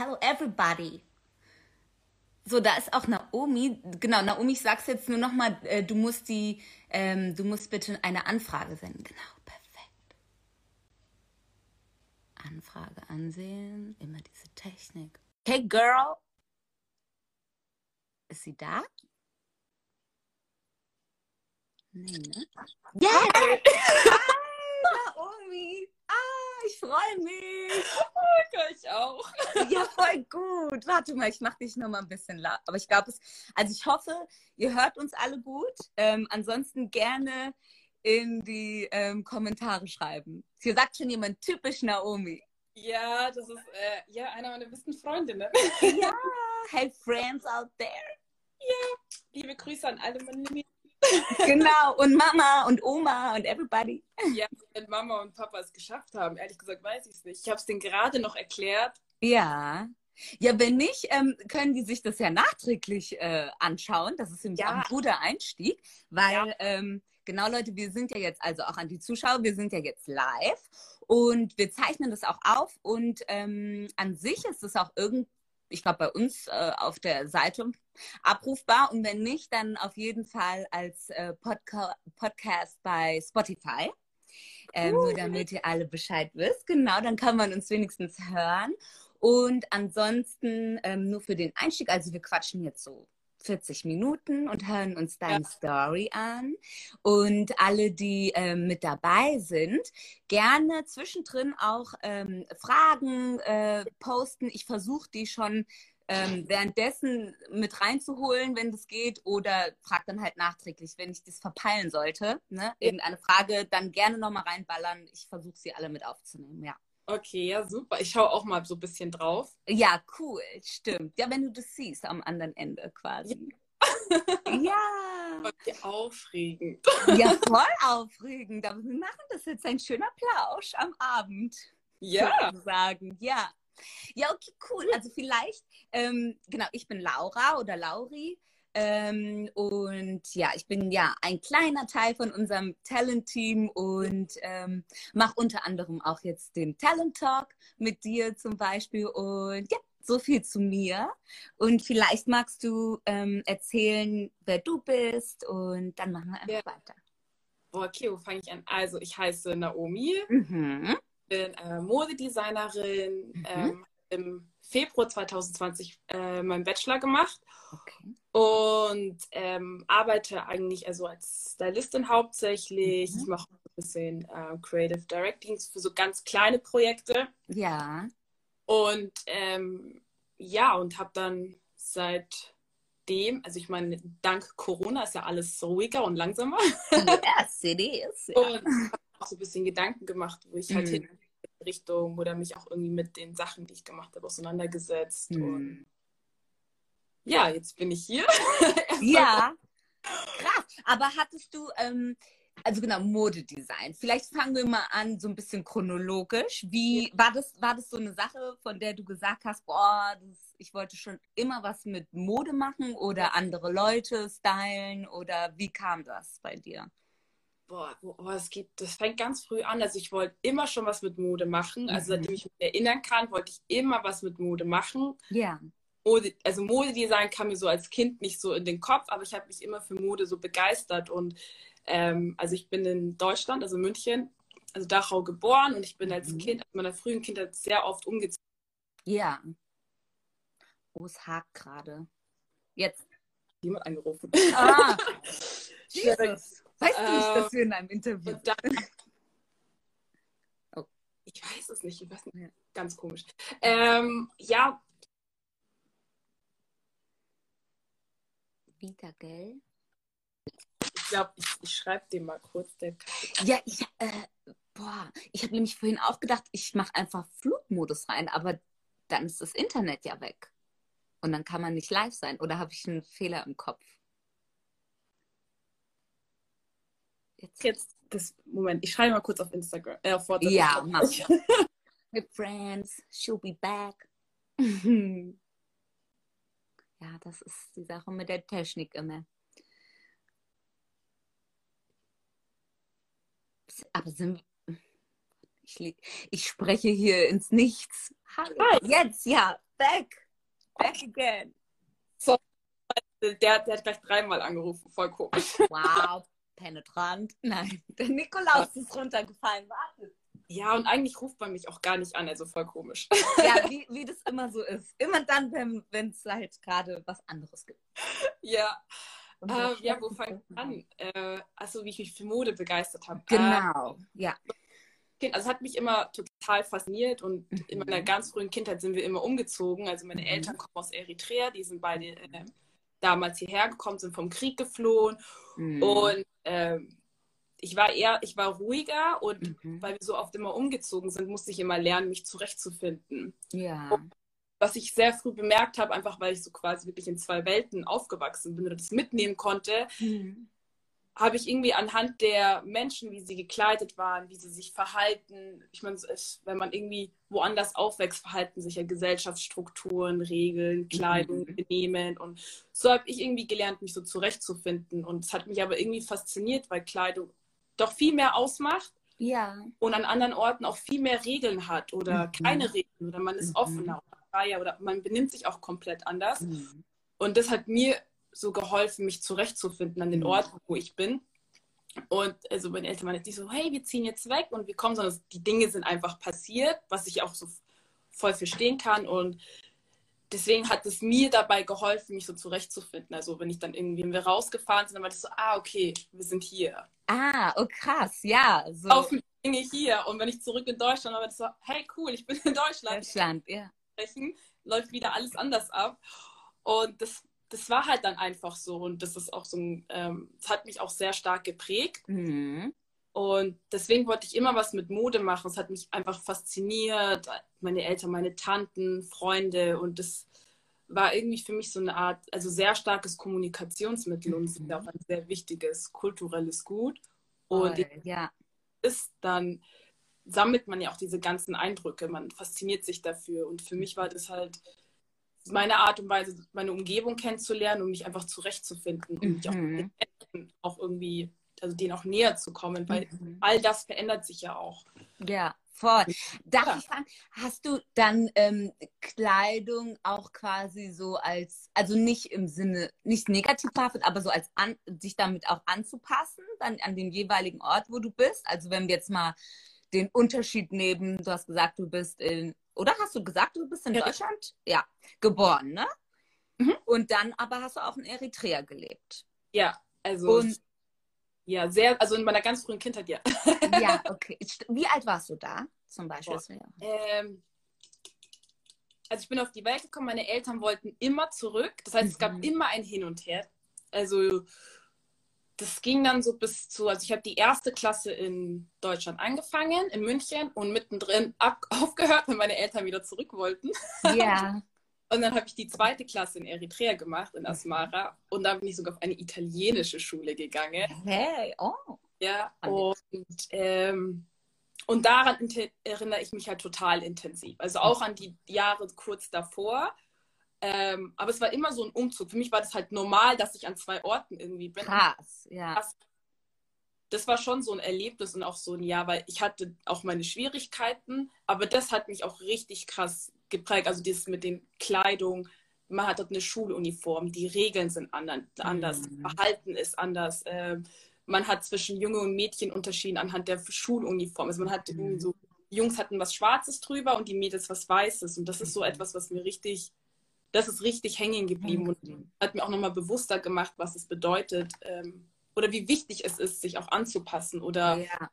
Hello everybody. So, da ist auch Naomi. Genau, Naomi, ich sag's jetzt nur nochmal, äh, du musst die, ähm, du musst bitte eine Anfrage senden. Genau, perfekt. Anfrage ansehen, immer diese Technik. Hey Girl. Ist sie da? Nee, ne? Yes! Hi, Naomi! Ah, ich freue mich! Oh, ich auch. Ja, voll gut. Warte mal, ich mache dich noch mal ein bisschen laut. Aber ich glaube, es, also ich hoffe, ihr hört uns alle gut. Ähm, ansonsten gerne in die ähm, Kommentare schreiben. Hier sagt schon jemand typisch Naomi. Ja, das ist äh, ja einer meiner besten Freundinnen. Ja, hey friends out there. Ja, liebe Grüße an alle meine Lieben. Genau, und Mama und Oma und everybody. Ja, wenn Mama und Papa es geschafft haben, ehrlich gesagt weiß ich es nicht. Ich habe es denen gerade noch erklärt. Ja. Ja, wenn nicht, ähm, können die sich das ja nachträglich äh, anschauen. Das ist nämlich Ja. auch ein guter Einstieg, weil Ja. ähm, genau Leute, wir sind ja jetzt, also auch an die Zuschauer, wir sind ja jetzt live und wir zeichnen das auch auf und ähm, an sich ist es auch irgend, ich glaube bei uns äh, auf der Seite abrufbar und wenn nicht, dann auf jeden Fall als äh, Podca Podcast bei Spotify. Ähm, Nur damit ihr alle Bescheid wisst. Genau, dann kann man uns wenigstens hören. Und ansonsten ähm, nur für den Einstieg, also wir quatschen jetzt so 40 Minuten und hören uns deine Story an. Und alle, die ähm, mit dabei sind, gerne zwischendrin auch ähm, Fragen äh, posten. Ich versuche die schon ähm, währenddessen mit reinzuholen, wenn das geht, oder frag dann halt nachträglich, wenn ich das verpeilen sollte. Ne? Irgendeine Frage, dann gerne nochmal reinballern. Ich versuche sie alle mit aufzunehmen, ja. Okay, ja, super. Ich schaue auch mal so ein bisschen drauf. Ja, cool, stimmt. Ja, wenn du das siehst am anderen Ende quasi. Ja, Okay, aufregend. ja, voll aufregend. Aber wir machen das jetzt ein schöner Plausch am Abend. Ja, Sozusagen, ja. Ja, okay, cool. Also vielleicht, ähm, genau, ich bin Laura oder Lauri. Ähm, und ja, ich bin ja ein kleiner Teil von unserem Talent-Team und ähm, mache unter anderem auch jetzt den Talent Talk mit dir zum Beispiel. Und ja, so viel zu mir. Und vielleicht magst du ähm, erzählen, wer du bist und dann machen wir einfach Ja. weiter. Boah, okay, wo fange ich an? Also, ich heiße Naomi, Mhm. bin äh, Modedesignerin, Mhm. ähm, im Februar 2020 äh, meinen Bachelor gemacht Okay. Und ähm, arbeite eigentlich also als Stylistin hauptsächlich. Mhm. Ich mache ein bisschen äh, Creative Directing für so ganz kleine Projekte. Ja. Und ähm, ja, und habe dann seitdem, also ich meine, dank Corona ist ja alles ruhiger und langsamer. Yes, it is. Ja. Und habe auch so ein bisschen Gedanken gemacht, wo ich halt Mhm. hin in Richtung oder mich auch irgendwie mit den Sachen, die ich gemacht habe, auseinandergesetzt. Und Hm. Ja, jetzt bin ich hier. Ja, krass. Aber hattest du, ähm, also genau, Modedesign. Vielleicht fangen wir mal an, so ein bisschen chronologisch. Wie war das, war das so eine Sache, von der du gesagt hast, boah, das, ich wollte schon immer was mit Mode machen oder andere Leute stylen oder wie kam das bei dir? Boah, boah, es geht, das fängt ganz früh an. Also ich wollte immer schon was mit Mode machen. Also Mhm. seitdem ich mich erinnern kann, wollte ich immer was mit Mode machen. Ja. Mode, also Modedesign kam mir so als Kind nicht so in den Kopf, aber ich habe mich immer für Mode so begeistert. Und ähm, also ich bin in Deutschland, also München, also Dachau geboren und ich bin als Mhm. Kind, in meiner frühen Kindheit sehr oft umgezogen. Ja. Oh, es hakt gerade. Jetzt. Jemand angerufen. Ah, Jesus. Weißt du nicht, dass wir in einem Interview dann, Oh. Ich weiß es nicht, ich weiß nicht. Ganz komisch. Ähm, ja, wieder, gell? ich glaube, ich, ich schreibe dir mal kurz. Der Ja, ich, äh, boah, ich habe nämlich vorhin auch gedacht, ich mache einfach Flugmodus rein, aber dann ist das Internet ja weg. Und dann kann man nicht live sein. Oder habe ich einen Fehler im Kopf? Jetzt. jetzt, das, Moment, ich schreibe mal kurz auf Instagram. Äh, auf WhatsApp. Ja, mach. Hey friends, she'll be back. ja, das ist die Sache mit der Technik immer. Aber sind Ich, ich spreche hier ins Nichts. Hallo. Hi. Jetzt, ja. Back. Back again. So, der, der hat gleich dreimal angerufen. Voll komisch. Wow. Penetrant. Nein, der Nikolaus ist runtergefallen. Warte. Ja, und eigentlich ruft man mich auch gar nicht an, also voll komisch. Ja, wie, wie das immer so ist. Immer dann, wenn es halt gerade was anderes gibt. Ja. Äh, ja, wo fange ich an? Äh, also, wie ich mich für Mode begeistert habe. Genau, äh, ja. Also, es hat mich immer total fasziniert und mhm. in meiner ganz frühen Kindheit sind wir immer umgezogen. Also, meine mhm. Eltern kommen aus Eritrea, die sind beide äh, damals hierher gekommen, sind vom Krieg geflohen mhm. und ähm, ich war eher, ich war ruhiger und mhm. weil wir so oft immer umgezogen sind, musste ich immer lernen, mich zurechtzufinden. Ja. Und was ich sehr früh bemerkt habe, einfach weil ich so quasi wirklich in zwei Welten aufgewachsen bin und das mitnehmen konnte, mhm. habe ich irgendwie anhand der Menschen, wie sie gekleidet waren, wie sie sich verhalten, ich meine, wenn man irgendwie woanders aufwächst, verhalten sich ja Gesellschaftsstrukturen, Regeln, Kleidung, mhm. Benehmen und so habe ich irgendwie gelernt, mich so zurechtzufinden und es hat mich aber irgendwie fasziniert, weil Kleidung doch viel mehr ausmacht. Ja. Und an anderen Orten auch viel mehr Regeln hat oder mhm. keine Regeln oder man ist mhm. offener oder freier oder man benimmt sich auch komplett anders. Mhm. Und das hat mir so geholfen, mich zurechtzufinden an den mhm. Orten, wo ich bin. Und also meine Eltern waren jetzt nicht so, hey, wir ziehen jetzt weg und wir kommen, sondern die Dinge sind einfach passiert, was ich auch so voll verstehen kann. Und deswegen hat es mir dabei geholfen, mich so zurechtzufinden. Also wenn ich dann irgendwie, wenn wir rausgefahren sind, dann war das so, ah, okay, wir sind hier. Ah, oh krass, ja. So. Auf Dinge hier. Und wenn ich zurück in Deutschland war, das so, hey, cool, ich bin in Deutschland. Deutschland, ja. Läuft wieder alles anders ab. Und das, das war halt dann einfach so. Und das ist auch so ein, ähm, das hat mich auch sehr stark geprägt. Mhm. Und deswegen wollte ich immer was mit Mode machen. Es hat mich einfach fasziniert. Meine Eltern, meine Tanten, Freunde. Und das war irgendwie für mich so eine Art, also sehr starkes Kommunikationsmittel und mhm. auch ein sehr wichtiges kulturelles Gut. Und oh, ja. ist dann sammelt man ja auch diese ganzen Eindrücke. Man fasziniert sich dafür. Und für mich war das halt meine Art und Weise, meine Umgebung kennenzulernen und mich einfach zurechtzufinden und mich auch, mhm. auch irgendwie also denen auch näher zu kommen, weil mhm. all das verändert sich ja auch. Ja, voll. Darf ja. ich fragen, hast du dann ähm, Kleidung auch quasi so als, also nicht im Sinne, nicht negativ behaftet, aber so als an, sich damit auch anzupassen, dann an den jeweiligen Ort, wo du bist? Also wenn wir jetzt mal den Unterschied nehmen, du hast gesagt, du bist in, oder hast du gesagt, du bist in ja. Deutschland? Ja, geboren, ne? Mhm. Und dann aber hast du auch in Eritrea gelebt. Ja, also. Und ja, sehr, also in meiner ganz frühen Kindheit, ja. Ja, okay. Wie alt warst du da zum Beispiel? Ähm, also ich bin auf die Welt gekommen, meine Eltern wollten immer zurück. Das heißt, mhm. es gab mhm. immer ein Hin und Her. Also das ging dann so bis zu, also ich habe die erste Klasse in Deutschland angefangen, in München und mittendrin ab, aufgehört, wenn meine Eltern wieder zurück wollten. Ja. Und dann habe ich die zweite Klasse in Eritrea gemacht, in Asmara. Und dann bin ich sogar auf eine italienische Schule gegangen. Hey, oh. Ja, und, ähm, und daran erinnere ich mich halt total intensiv. Also auch an die Jahre kurz davor. Ähm, aber es war immer so ein Umzug. Für mich war das halt normal, dass ich an zwei Orten irgendwie bin. Krass, ja. Das, das war schon so ein Erlebnis und auch so ein Jahr, weil ich hatte auch meine Schwierigkeiten, aber das hat mich auch richtig krass geprägt. Also dieses mit den Kleidung, man hat dort eine Schuluniform, die Regeln sind anders, mhm. Verhalten ist anders. Äh, man hat zwischen Junge und Mädchen unterschieden anhand der Schuluniform. Also man hat mhm. so, Jungs hatten was Schwarzes drüber und die Mädels was Weißes. Und das ist so mhm. etwas, was mir richtig, das ist richtig hängen geblieben mhm. und hat mir auch nochmal bewusster gemacht, was es bedeutet ähm, oder wie wichtig es ist, sich auch anzupassen oder ja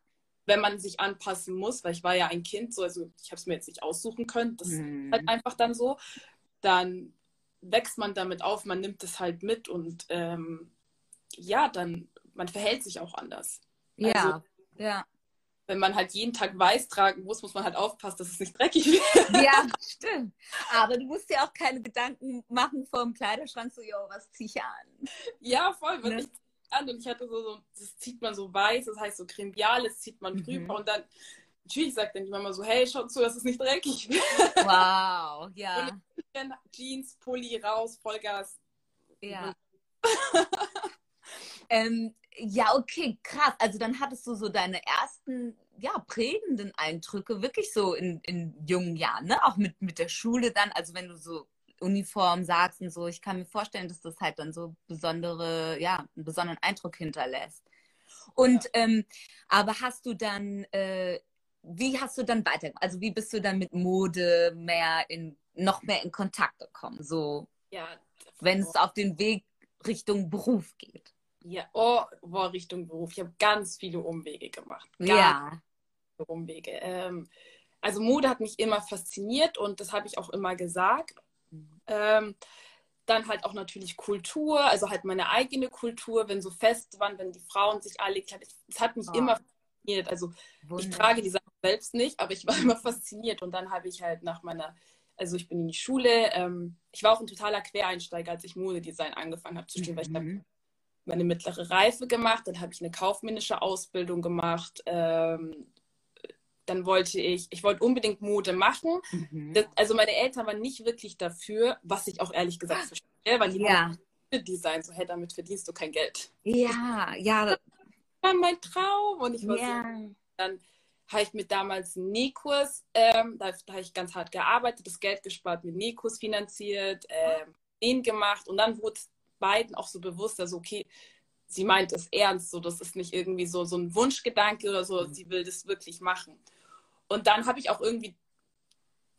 wenn man sich anpassen muss, weil ich war ja ein Kind, so, also ich habe es mir jetzt nicht aussuchen können, das mhm. ist halt einfach dann so, dann wächst man damit auf, man nimmt es halt mit und ähm, ja, dann, man verhält sich auch anders. Ja, also, ja. Wenn man halt jeden Tag weiß tragen muss, muss man halt aufpassen, dass es nicht dreckig wird. Ja, stimmt. Aber du musst dir auch keine Gedanken machen vor dem Kleiderschrank, so, yo, was zieh ich an? Ja, voll. Ne? Ich an und ich hatte so, so, das zieht man so weiß, das heißt so cremiales zieht man drüber mhm. und dann natürlich sagt dann die Mama so, hey, schau zu, dass es nicht dreckig wird. Wow, ja. Und Jeans, Pulli raus, Vollgas. Ja. ähm, ja, okay, krass. Also dann hattest du so deine ersten ja, prägenden Eindrücke, wirklich so in, in jungen Jahren, ne? Auch mit, mit der Schule dann, also wenn du so Uniform sagst und so, ich kann mir vorstellen, dass das halt dann so besondere, ja, einen besonderen Eindruck hinterlässt. Und ja. ähm, aber hast du dann, äh, wie hast du dann weiter, also wie bist du dann mit Mode mehr in, noch mehr in Kontakt gekommen? So, ja, wenn es auf den Weg Richtung Beruf geht. Ja, oh, boah, Richtung Beruf. Ich habe ganz viele Umwege gemacht. Ganz ja. Umwege. Ähm, also Mode hat mich immer fasziniert und das habe ich auch immer gesagt. Mhm. Ähm, dann halt auch natürlich Kultur, also halt meine eigene Kultur, wenn so fest waren, wenn die Frauen sich alle Es hat mich oh. immer fasziniert. Also Wunder. ich trage die Sachen selbst nicht, aber ich war immer fasziniert. Und dann habe ich halt nach meiner, also ich bin in die Schule, ähm, ich war auch ein totaler Quereinsteiger, als ich Modedesign angefangen habe zu studieren, mhm. weil ich habe meine mittlere Reife gemacht, dann habe ich eine kaufmännische Ausbildung gemacht. Ähm, dann wollte ich, ich wollte unbedingt Mode machen. Mhm. Das, also meine Eltern waren nicht wirklich dafür, was ich auch ehrlich gesagt verstehe, weil die ja. Design so, hey, damit verdienst du kein Geld. Ja, ja. Das war mein Traum und ich war ja. so, dann habe ich mit damals einen Nähkurs, ähm, da, da habe ich ganz hart gearbeitet, das Geld gespart, mit Nähkurs finanziert, ähm, den gemacht und dann wurde beiden auch so bewusst, also okay, sie meint es ernst, so das ist nicht irgendwie so, so ein Wunschgedanke oder so, mhm. sie will das wirklich machen. Und dann habe ich auch irgendwie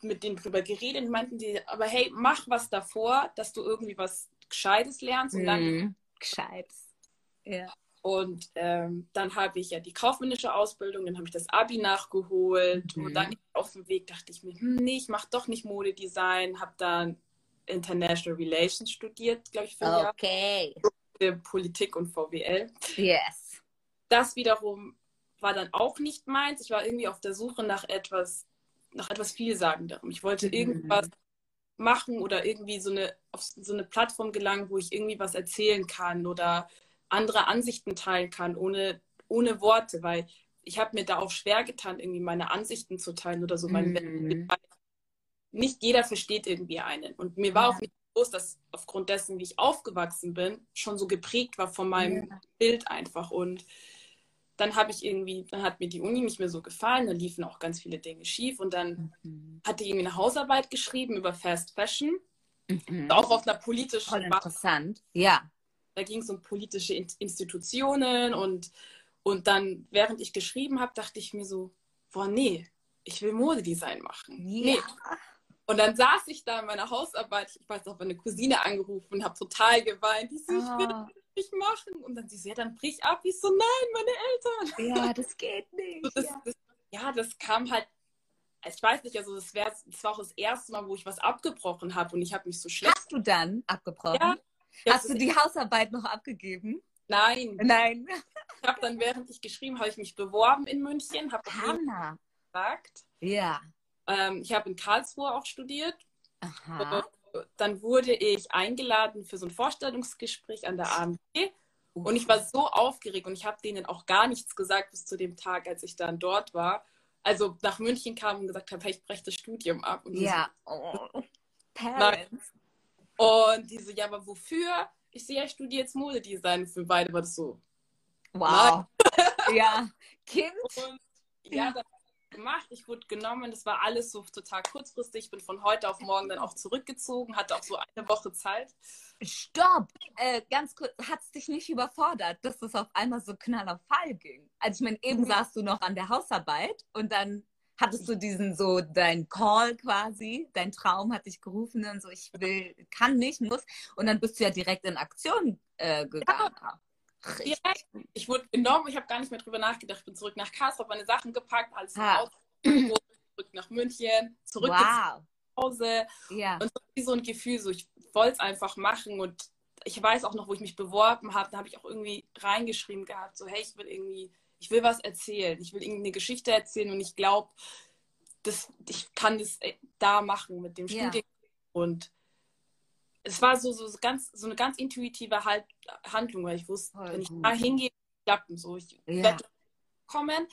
mit denen drüber geredet und meinten die, aber hey, mach was davor, dass du irgendwie was Gescheites lernst und dann. Mhm. Gescheites. Ja. Und ähm, dann habe ich ja die kaufmännische Ausbildung, dann habe ich das Abi nachgeholt mhm. und dann auf dem Weg dachte ich mir, hm, nee, ich mache doch nicht Modedesign, habe dann International Relations studiert, glaube ich, für okay. Jahr. Politik und VWL. Yes. Das wiederum war dann auch nicht meins. Ich war irgendwie auf der Suche nach etwas, nach etwas Vielsagenderem. Ich wollte mhm. irgendwas machen oder irgendwie so eine, auf so eine Plattform gelangen, wo ich irgendwie was erzählen kann oder andere Ansichten teilen kann, ohne, ohne Worte, weil ich habe mir da auch schwer getan, irgendwie meine Ansichten zu teilen oder so. Mhm nicht jeder versteht irgendwie einen. Und mir war ja. auch nicht bewusst, dass aufgrund dessen, wie ich aufgewachsen bin, schon so geprägt war von meinem ja. Bild einfach. Und dann habe ich irgendwie, dann hat mir die Uni nicht mehr so gefallen, da liefen auch ganz viele Dinge schief und dann mhm. hatte ich irgendwie eine Hausarbeit geschrieben über Fast Fashion, mhm. auch auf einer politischen Voll interessant, ja. Da ging es um politische Institutionen und, und dann, während ich geschrieben habe, dachte ich mir so, boah, nee, ich will Modedesign machen. Ja. Nee, und dann saß ich da in meiner Hausarbeit, ich weiß noch, meine Cousine angerufen und habe total geweint. Die so, ich will ah. Nicht machen. Und dann sie so, ja, dann brich ab. Ich so, nein, meine Eltern. Ja, das geht nicht. So, das, ja. Das, ja. das, kam halt, ich weiß nicht, also das, wär, das war auch das erste Mal, wo ich was abgebrochen habe und ich habe mich so schlecht. Hast du dann abgebrochen? Ja. Hast du die Hausarbeit noch abgegeben? Nein. Nein. Ich habe dann, während ich geschrieben habe, ich mich beworben in München, habe gesagt. Ja. Ähm, ich habe in Karlsruhe auch studiert. Aha. Dann wurde ich eingeladen für so ein Vorstellungsgespräch an der AMG. Und ich war so aufgeregt und ich habe denen auch gar nichts gesagt bis zu dem Tag, als ich dann dort war. Also nach München kam und gesagt habe, hey, ich breche das Studium ab. Und ja, so, oh. Parents. Und die so, ja, aber wofür? Ich sehe, so, ja, ich studiere jetzt Modedesign. Für beide war das so. Wow. ja, Kind. Und ja, dann gemacht, ich wurde genommen, das war alles so total kurzfristig. Ich bin von heute auf morgen dann auch zurückgezogen, hatte auch so eine Woche Zeit. Stopp! Äh, ganz kurz, hat es dich nicht überfordert, dass es auf einmal so knaller Fall ging? Also ich meine, eben mhm. saßt du noch an der Hausarbeit und dann hattest du diesen so, dein Call quasi, dein Traum hat dich gerufen und so, ich will, kann nicht, muss. Und dann bist du ja direkt in Aktion äh, gegangen. Ja. Direkt. Ich wurde genommen, ich habe gar nicht mehr drüber nachgedacht. Ich bin zurück nach Karlsruhe, meine Sachen gepackt, alles. Auto, zurück nach München, zurück wow. nach Hause. Ja. Und so, wie so ein Gefühl, so ich wollte es einfach machen und ich weiß auch noch, wo ich mich beworben habe, da habe ich auch irgendwie reingeschrieben gehabt, so hey, ich will irgendwie, ich will was erzählen, ich will irgendeine Geschichte erzählen und ich glaube, ich kann das äh, da machen mit dem ja. Studium und es war so, so, ganz, so eine ganz intuitive halt, Handlung, weil ich wusste, Voll wenn ich gut. da hingehe, klappen so. Ich ja. werde kommen,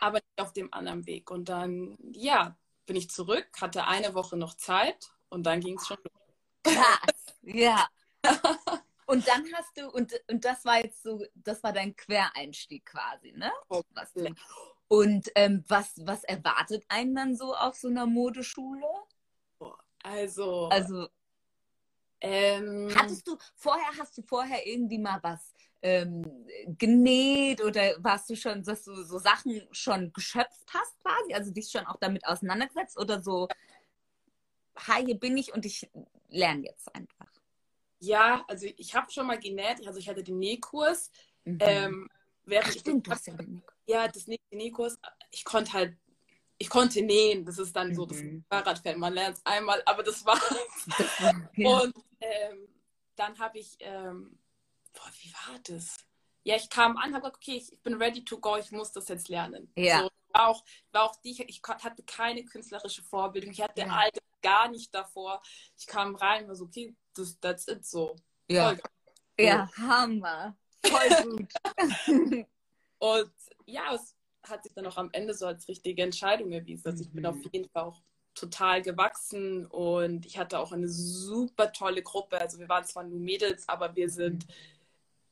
aber nicht auf dem anderen Weg. Und dann, ja, bin ich zurück, hatte eine Woche noch Zeit und dann ging es schon los. Krass, ja. Und dann hast du, und, und das war jetzt so, das war dein Quereinstieg quasi, ne? Oh, Was du, Und ähm, was, was erwartet einen dann so auf so einer Modeschule? Also, Also ähm, hattest du vorher, hast du vorher irgendwie mal was ähm, genäht oder warst du schon, dass du so Sachen schon geschöpft hast quasi, also dich schon auch damit auseinandergesetzt oder so, hi, hier bin ich und ich lerne jetzt einfach. ja, also ich habe schon mal genäht, also ich hatte den Nähkurs. Mhm. Ähm, während Ach, ich stimmt, du hast ja genäht. ja, das Nä- Nähkurs, ich konnte halt, ich konnte nähen, das ist dann so das Mhm. Fahrradfahren, man lernt es einmal, aber das war's. Ja. Und ähm, dann habe ich, ähm, boah, wie war das? Ja, ich kam an, habe gesagt, okay, ich, bin ready to go, ich muss das jetzt lernen. Ja. So, war auch, war auch die, ich hatte keine künstlerische Vorbildung, ich hatte Ja. all das gar nicht davor. Ich kam rein, war so, okay, das, that's it, so. ja. Voll ja, Hammer. Voll gut. Und ja, es hat sich dann auch am Ende so als richtige Entscheidung erwiesen. Also ich bin Mhm. auf jeden Fall auch total gewachsen und ich hatte auch eine super tolle Gruppe. Also wir waren zwar nur Mädels, aber wir sind,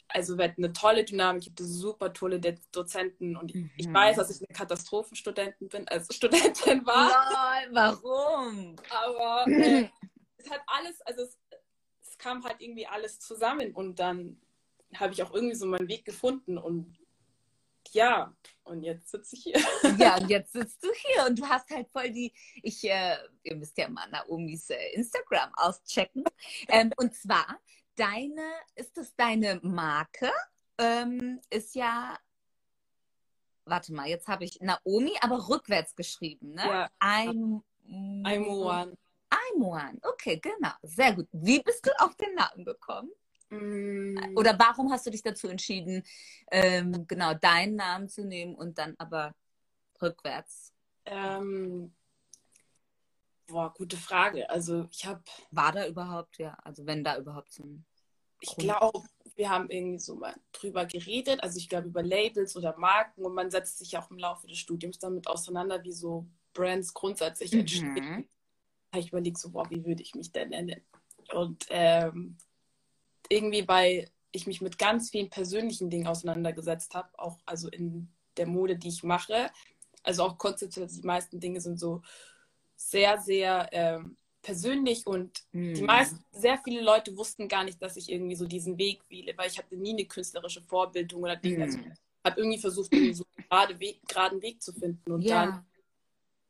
also wir hatten eine tolle Dynamik, ich hatte super tolle De Dozenten und ich, ich Mhm. weiß, dass ich eine Katastrophenstudentin bin, also Studentin war, Lol, warum? aber äh, es hat alles, also es, es kam halt irgendwie alles zusammen und dann habe ich auch irgendwie so meinen Weg gefunden und ja, und jetzt sitze ich hier. Ja, und jetzt sitzt du hier und du hast halt voll die, ich, äh, ihr müsst ja mal Naomis äh, Instagram auschecken. Ähm, und zwar, deine, ist es deine Marke? Ähm, ist ja, warte mal, jetzt habe ich Naomi, aber rückwärts geschrieben, ne? Ja. I'm, I'm one. I'm one. Okay, genau. Sehr gut. Wie bist du auf den Namen gekommen? Oder warum hast du dich dazu entschieden, ähm, genau deinen Namen zu nehmen und dann aber rückwärts? ähm, boah, gute Frage. Also ich habe, War da überhaupt, ja, also wenn da überhaupt so ein. ich glaube, wir haben irgendwie so mal drüber geredet. Also ich glaube über Labels oder Marken und man setzt sich auch im Laufe des Studiums damit auseinander, wie so Brands grundsätzlich entstehen. Mhm. habe ich überlegt, so, boah, wie würde ich mich denn nennen? Und ähm, irgendwie, weil ich mich mit ganz vielen persönlichen Dingen auseinandergesetzt habe, auch also in der Mode, die ich mache, also auch konzeptuell, die meisten Dinge sind so sehr, sehr ähm, persönlich und die Mhm. meisten, sehr viele Leute wussten gar nicht, dass ich irgendwie so diesen Weg wähle, weil ich hatte nie eine künstlerische Vorbildung oder Dinge. Also Mhm. habe irgendwie versucht, irgendwie so einen gerade Weg, geraden Weg zu finden und dann Ja.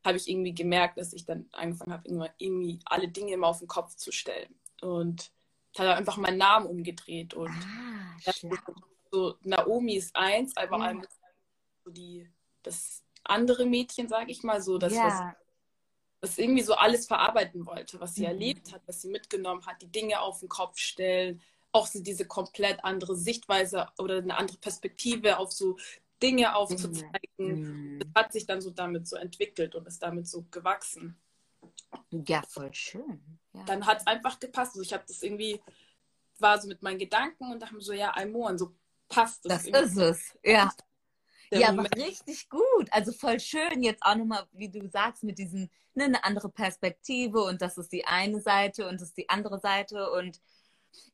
habe ich irgendwie gemerkt, dass ich dann angefangen habe, irgendwie alle Dinge immer auf den Kopf zu stellen. Und habe einfach meinen Namen umgedreht. Und Ah, das so, Naomi ist eins, aber Ja. so die, das andere Mädchen, sage ich mal, so das, was, Ja. was irgendwie so alles verarbeiten wollte, was sie Mhm. erlebt hat, was sie mitgenommen hat, die Dinge auf den Kopf stellen, auch so diese komplett andere Sichtweise oder eine andere Perspektive auf so Dinge aufzuzeigen Mhm. das hat sich dann so damit so entwickelt und ist damit so gewachsen. Ja, voll schön. Ja. Dann hat es einfach gepasst. Also ich habe das irgendwie, war so mit meinen Gedanken und dachte mir so, ja, Almoren, so passt das irgendwie ist es. Ja. der Ja, Moment. richtig gut. Also voll schön. Jetzt auch nochmal, wie du sagst, mit diesem, ne, eine andere Perspektive und das ist die eine Seite und das ist die andere Seite. Und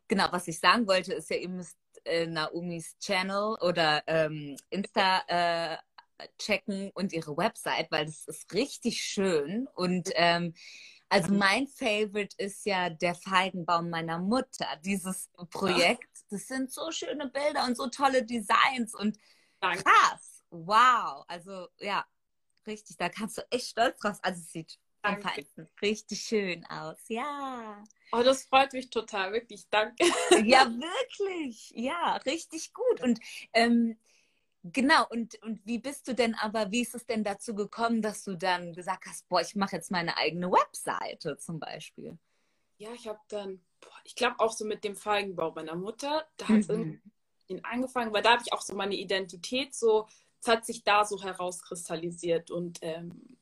genau, was ich sagen wollte, ist ja, ihr müsst äh, Naomis Channel oder ähm, Insta äh, checken und ihre Website, weil das ist richtig schön. Und ähm, also mein Favorite ist ja der Feigenbaum meiner Mutter. Dieses Projekt, das sind so schöne Bilder und so tolle Designs und Danke. Krass. Wow. Also ja, richtig. Da kannst du echt stolz drauf. Also es sieht richtig schön aus. Ja. Oh, das freut mich total, wirklich. Danke. Ja, wirklich. Ja, richtig gut. Und ähm, genau, und, und wie bist du denn aber, wie ist es denn dazu gekommen, dass du dann gesagt hast, boah, ich mache jetzt meine eigene Webseite zum Beispiel? Ja, ich habe dann, boah, ich glaube auch so mit dem Feigenbau meiner Mutter, da hat es Mhm. irgendwie angefangen, weil da habe ich auch so meine Identität so, es hat sich da so herauskristallisiert und ähm,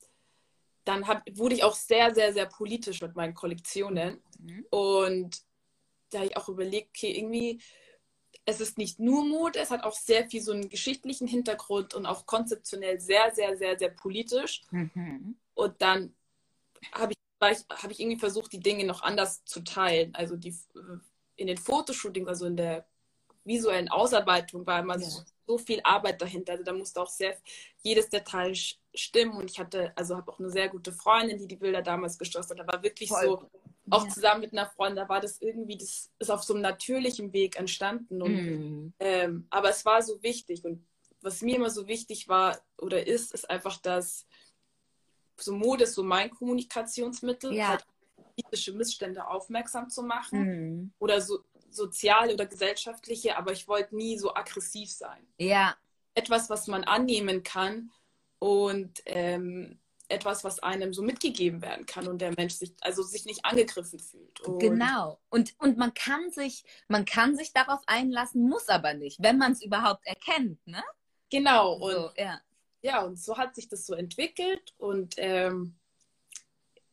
dann hab, wurde ich auch sehr, sehr, sehr politisch mit meinen Kollektionen. Mhm. Und da habe ich auch überlegt, okay, irgendwie, es ist nicht nur Mode, es hat auch sehr viel so einen geschichtlichen Hintergrund und auch konzeptionell sehr, sehr, sehr, sehr politisch. Mhm. Und dann habe ich, war ich, irgendwie versucht, die Dinge noch anders zu teilen. Also die in den Fotoshootings, also in der visuellen Ausarbeitung war immer ja. so, so, viel Arbeit dahinter. Also da musste auch sehr jedes Detail stimmen und ich hatte, also habe auch eine sehr gute Freundin, die die Bilder damals geschossen hat. Da war wirklich Voll. so, auch ja. zusammen mit einer Freundin, da war das irgendwie, das ist auf so einem natürlichen Weg entstanden. Und, mm. ähm, aber es war so wichtig und was mir immer so wichtig war oder ist, ist einfach, dass so Mode ist so mein Kommunikationsmittel, ja. halt politische Missstände aufmerksam zu machen mm. oder so soziale oder gesellschaftliche, aber ich wollte nie so aggressiv sein. Ja. Etwas, was man annehmen kann und ähm, etwas, was einem so mitgegeben werden kann und der Mensch sich also sich nicht angegriffen fühlt. Und genau. Und, und man kann sich, man kann sich darauf einlassen, muss aber nicht, wenn man es überhaupt erkennt, ne? Genau. Und so, ja. ja, und so hat sich das so entwickelt und ähm,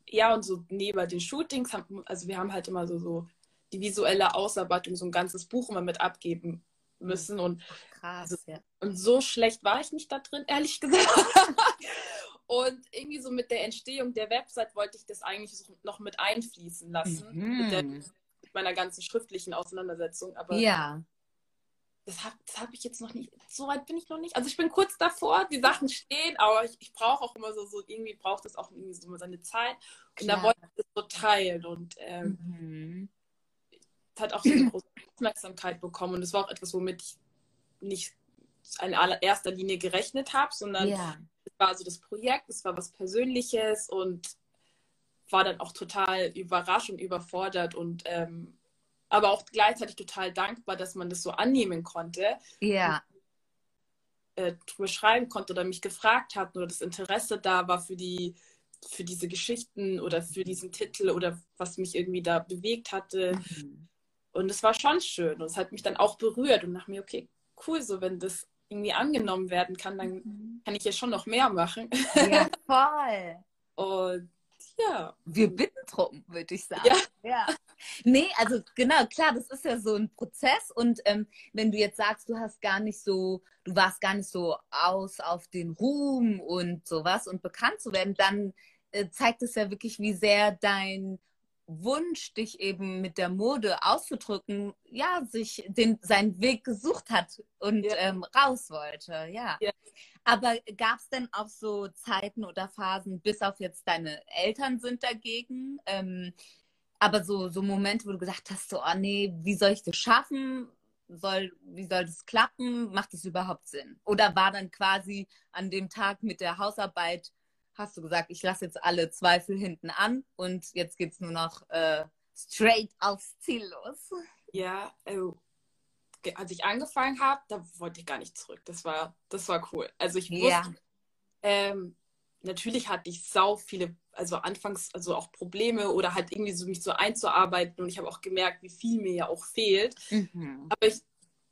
ja, und so neben den Shootings, haben, also wir haben halt immer so, so die visuelle Ausarbeitung, so ein ganzes Buch immer mit abgeben müssen. Und, Krass, also, ja. und so schlecht war ich nicht da drin, ehrlich gesagt. und irgendwie so mit der Entstehung der Website wollte ich das eigentlich so noch mit einfließen lassen. Mhm. Mit, der, mit, meiner ganzen schriftlichen Auseinandersetzung. Aber ja. Das habe das hab ich jetzt noch nicht, so weit bin ich noch nicht. Also ich bin kurz davor, die Sachen stehen, aber ich, ich brauche auch immer so, so, irgendwie braucht es auch irgendwie so seine Zeit. Und Klar. da wollte ich das so teilen. Und ähm, mhm hat auch so eine große Aufmerksamkeit bekommen. Und es war auch etwas, womit ich nicht in allererster Linie gerechnet habe, sondern ja. es war so das Projekt, es war was Persönliches und war dann auch total überrascht und überfordert und ähm, aber auch gleichzeitig total dankbar, dass man das so annehmen konnte. Ja. Und, äh, drüber schreiben konnte oder mich gefragt hat oder das Interesse da war für die für diese Geschichten oder für diesen Titel oder was mich irgendwie da bewegt hatte. Mhm. Und es war schon schön und es hat mich dann auch berührt und nach mir, okay, cool, so wenn das irgendwie angenommen werden kann, dann mhm. kann ich ja schon noch mehr machen. Ja, voll. und ja. Wir bitten drum, würde ich sagen. Ja. ja. Nee, also genau, klar, das ist ja so ein Prozess. Und ähm, wenn du jetzt sagst, du hast gar nicht so, du warst gar nicht so aus auf den Ruhm und sowas und bekannt zu werden, dann äh, zeigt es ja wirklich, wie sehr dein Wunsch, dich eben mit der Mode auszudrücken, ja, sich den, seinen Weg gesucht hat und ja. ähm, raus wollte, ja. ja. Aber gab es denn auch so Zeiten oder Phasen, bis auf jetzt deine Eltern sind dagegen, ähm, aber so, so Momente, wo du gesagt hast, so, oh nee, wie soll ich das schaffen? Soll, wie soll das klappen? Macht es überhaupt Sinn? Oder war dann quasi an dem Tag mit der Hausarbeit hast du gesagt, ich lasse jetzt alle Zweifel hinten an und jetzt geht es nur noch äh, straight aufs Ziel los. Ja, also, als ich angefangen habe, da wollte ich gar nicht zurück. Das war, das war cool. Also ich wusste, ja. ähm, natürlich hatte ich sau viele, also anfangs also auch Probleme oder halt irgendwie so mich so einzuarbeiten und ich habe auch gemerkt, wie viel mir ja auch fehlt. Mhm. Aber ich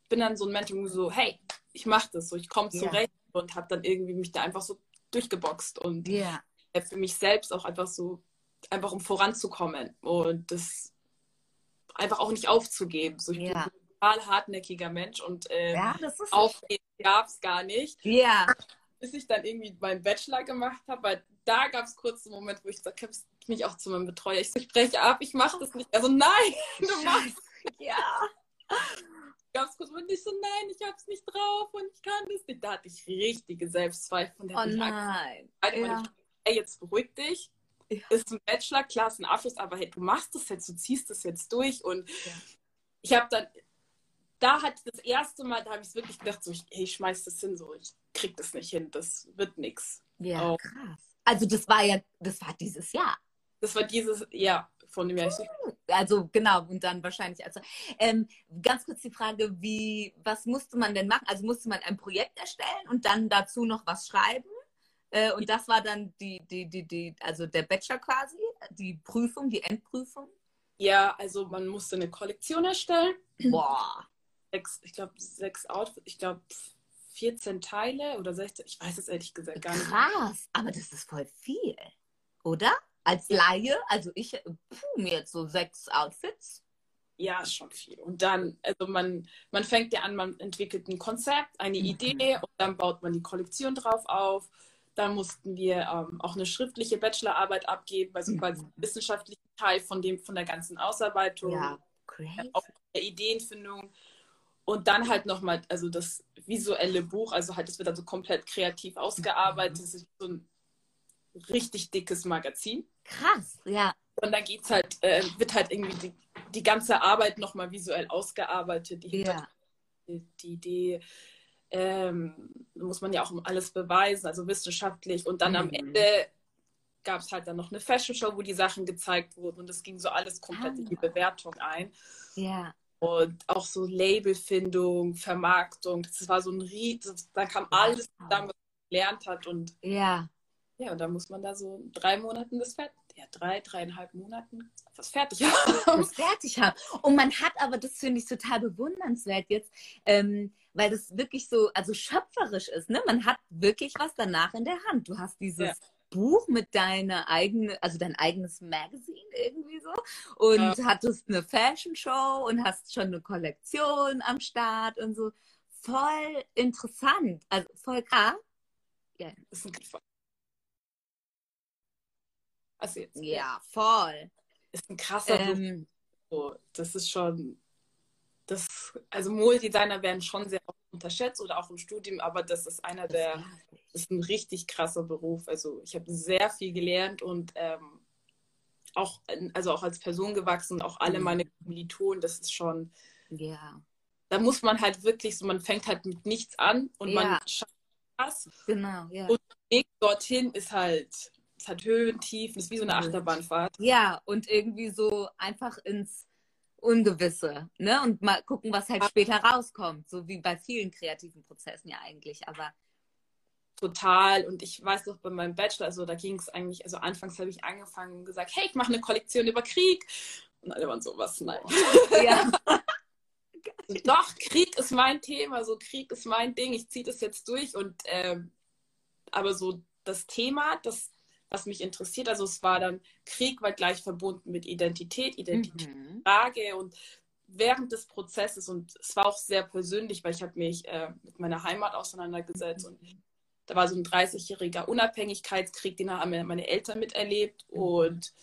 bin dann so ein Mensch, so, hey, ich mache das so, ich komme zurecht ja. und habe dann irgendwie mich da einfach so durchgeboxt und yeah. für mich selbst auch einfach so, einfach um voranzukommen und das einfach auch nicht aufzugeben. So, ich yeah. bin ein total hartnäckiger Mensch und ähm, ja, aufgeben gab es gar nicht. Ja. Bis ich dann irgendwie meinen Bachelor gemacht habe, weil da gab es kurz einen Moment, wo ich gesagt habe, mich auch zu meinem Betreuer. Ich, so, ich spreche ab, ich mache das nicht. Also nein, du machst. Ja es kurz und ich so, nein, ich hab's nicht drauf und ich kann das nicht. Da hatte ich richtige Selbstzweifel. Und oh nein. Ja. Ey, jetzt beruhig dich. Ja. Ist ein Bachelor, klar, ist ein Abschluss, aber hey, du machst das jetzt, du ziehst das jetzt durch. Und ja. ich habe dann, da hatte ich das erste Mal, da habe ich wirklich gedacht, so, ich, hey, ich schmeiß das hin, so, ich krieg das nicht hin, das wird nichts. Ja, oh. krass. Also das war ja, das war dieses Jahr. Das war dieses, ja, von dem Jahr. Also genau, und dann wahrscheinlich. Also ähm, ganz kurz die Frage, wie, was musste man denn machen? Also musste man ein Projekt erstellen und dann dazu noch was schreiben? Äh, und das war dann die, die, die, die, also der Bachelor quasi, die Prüfung, die Endprüfung? Ja, also man musste eine Kollektion erstellen. Boah. Sechs, ich glaube, sechs Outfits, ich glaube 14 Teile oder 16, ich weiß es ehrlich gesagt gar nicht. Krass, aber das ist voll viel, oder? Als Laie, also ich, puh, mir jetzt so sechs Outfits. Ja, ist schon viel. Und dann, also man, man fängt ja an, man entwickelt ein Konzept, eine mhm. Idee und dann baut man die Kollektion drauf auf. Dann mussten wir ähm, auch eine schriftliche Bachelorarbeit abgeben, also mhm. quasi wissenschaftlichen Teil von dem, von der ganzen Ausarbeitung. Ja, great. Auch der Ideenfindung. Und dann halt nochmal, also das visuelle Buch, also halt, es wird also komplett kreativ ausgearbeitet. Es ist so ein richtig dickes Magazin. Krass, ja. Und da geht's halt, äh, wird halt irgendwie die, die ganze Arbeit nochmal visuell ausgearbeitet. Die, Ja. die, Idee, ähm, muss man ja auch alles beweisen, also wissenschaftlich. Und dann am Mhm. Ende gab es halt dann noch eine Fashion Show, wo die Sachen gezeigt wurden. Und das ging so alles komplett in die Ah. Bewertung ein. Ja. Und auch so Labelfindung, Vermarktung, das war so ein Ried, da kam alles zusammen, was man gelernt hat. Und Ja. Ja, und da muss man da so drei Monaten das fertig, ja, drei, dreieinhalb Monaten was fertig haben. das fertig haben. Und man hat aber, das finde ich total bewundernswert jetzt, ähm, weil das wirklich so, also schöpferisch ist, ne? Man hat wirklich was danach in der Hand. Du hast dieses Ja. Buch mit deiner eigenen, also dein eigenes Magazine irgendwie so und hattest eine Fashion Show und hast schon eine Kollektion am Start und so. Voll interessant, also voll krass. Ja, Das ist ein. Also jetzt, ja voll. ist ein krasser Beruf. Ähm, So, das ist schon, das, also Modedesigner werden schon sehr oft unterschätzt oder auch im Studium, aber das ist einer der, das ist ein richtig krasser Beruf. Also ich habe sehr viel gelernt und ähm, auch, also auch als Person gewachsen und auch alle Mhm. meine Kommilitonen, das ist schon, ja, da muss man halt wirklich so, man fängt halt mit nichts an und Ja. man schafft das. genau, ja. Und der Weg dorthin ist halt, es hat Höhen, Tiefen, ist wie so eine Mhm. Achterbahnfahrt. Ja, und irgendwie so einfach ins Ungewisse, ne? Und mal gucken, was halt später rauskommt. So wie bei vielen kreativen Prozessen ja eigentlich. Aber Total. Und ich weiß noch bei meinem Bachelor, also da ging es eigentlich, also anfangs habe ich angefangen und gesagt, hey, ich mache eine Kollektion über Krieg. Und alle waren so, was? Nein. ja, Doch, Krieg ist mein Thema, so Krieg ist mein Ding, ich ziehe das jetzt durch. Und ähm, aber so das Thema, das, was mich interessiert, also es war dann, Krieg war gleich verbunden mit Identität, Identitätsfrage mhm. und während des Prozesses und es war auch sehr persönlich, weil ich habe mich äh, mit meiner Heimat auseinandergesetzt und da war so ein 30-jähriger Unabhängigkeitskrieg, den haben meine Eltern miterlebt und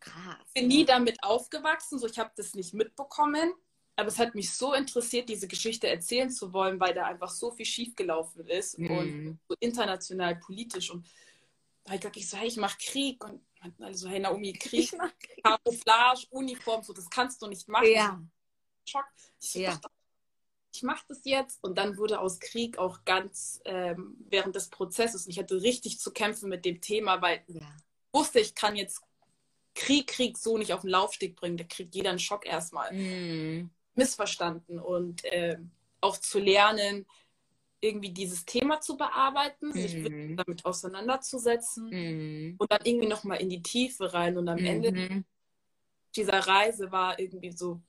krass. bin nie damit aufgewachsen, so ich habe das nicht mitbekommen, aber es hat mich so interessiert, diese Geschichte erzählen zu wollen, weil da einfach so viel schiefgelaufen ist und Mhm. so international politisch und da hab ich so, hey, ich mache Krieg und meinten alle so, hey Naomi, Krieg, Krieg. Camouflage, Uniform, so das kannst du nicht machen. Ja, Schock. Ich, Ja. doch, ich mache das jetzt. Und dann wurde aus Krieg auch ganz ähm, während des Prozesses, und ich hatte richtig zu kämpfen mit dem Thema, weil ja. ich wusste, ich kann jetzt Krieg, Krieg so nicht auf den Laufsteg bringen. Da kriegt jeder einen Schock erstmal. Mhm. Missverstanden. Und ähm, auch zu lernen, irgendwie dieses Thema zu bearbeiten, sich Mhm. wirklich damit auseinanderzusetzen Mhm. und dann irgendwie nochmal in die Tiefe rein. Und am Ende Mhm. dieser Reise war irgendwie so,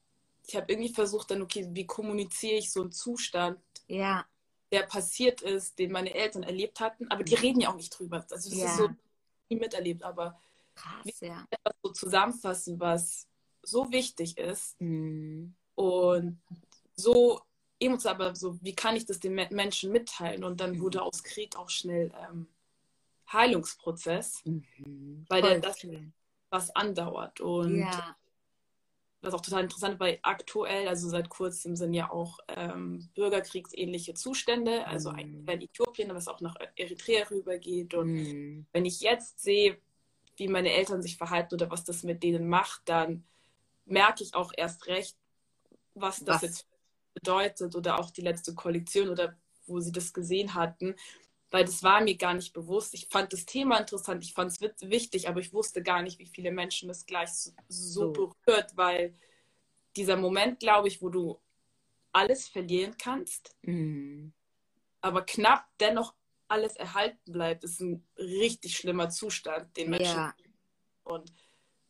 ich habe irgendwie versucht, dann, okay, wie kommuniziere ich so einen Zustand, Ja, der passiert ist, den meine Eltern erlebt hatten, aber die reden ja auch nicht drüber. Also das Ja. ist so nie miterlebt, aber krass, ja. etwas so zusammenfassen, was so wichtig ist Mhm. und so emotional, aber so, wie kann ich das den Me- Menschen mitteilen? Und dann Mhm. wurde aus Krieg auch schnell ähm, Heilungsprozess, Mhm. Weil der- das- was andauert. Und Ja, was auch total interessant, weil aktuell, also seit kurzem sind ja auch ähm, bürgerkriegsähnliche Zustände, also Mhm. eigentlich in Äthiopien, was auch nach Eritrea rübergeht. Und Mhm. wenn ich jetzt sehe, wie meine Eltern sich verhalten oder was das mit denen macht, dann merke ich auch erst recht, was das Was? jetzt bedeutet oder auch die letzte Kollektion oder wo sie das gesehen hatten, weil das war mir gar nicht bewusst. Ich fand das Thema interessant, ich fand es wichtig, aber ich wusste gar nicht, wie viele Menschen das gleich so, so berührt, weil dieser Moment, glaube ich, wo du alles verlieren kannst, Mhm. aber knapp dennoch alles erhalten bleibt, ist ein richtig schlimmer Zustand, den Menschen Ja, und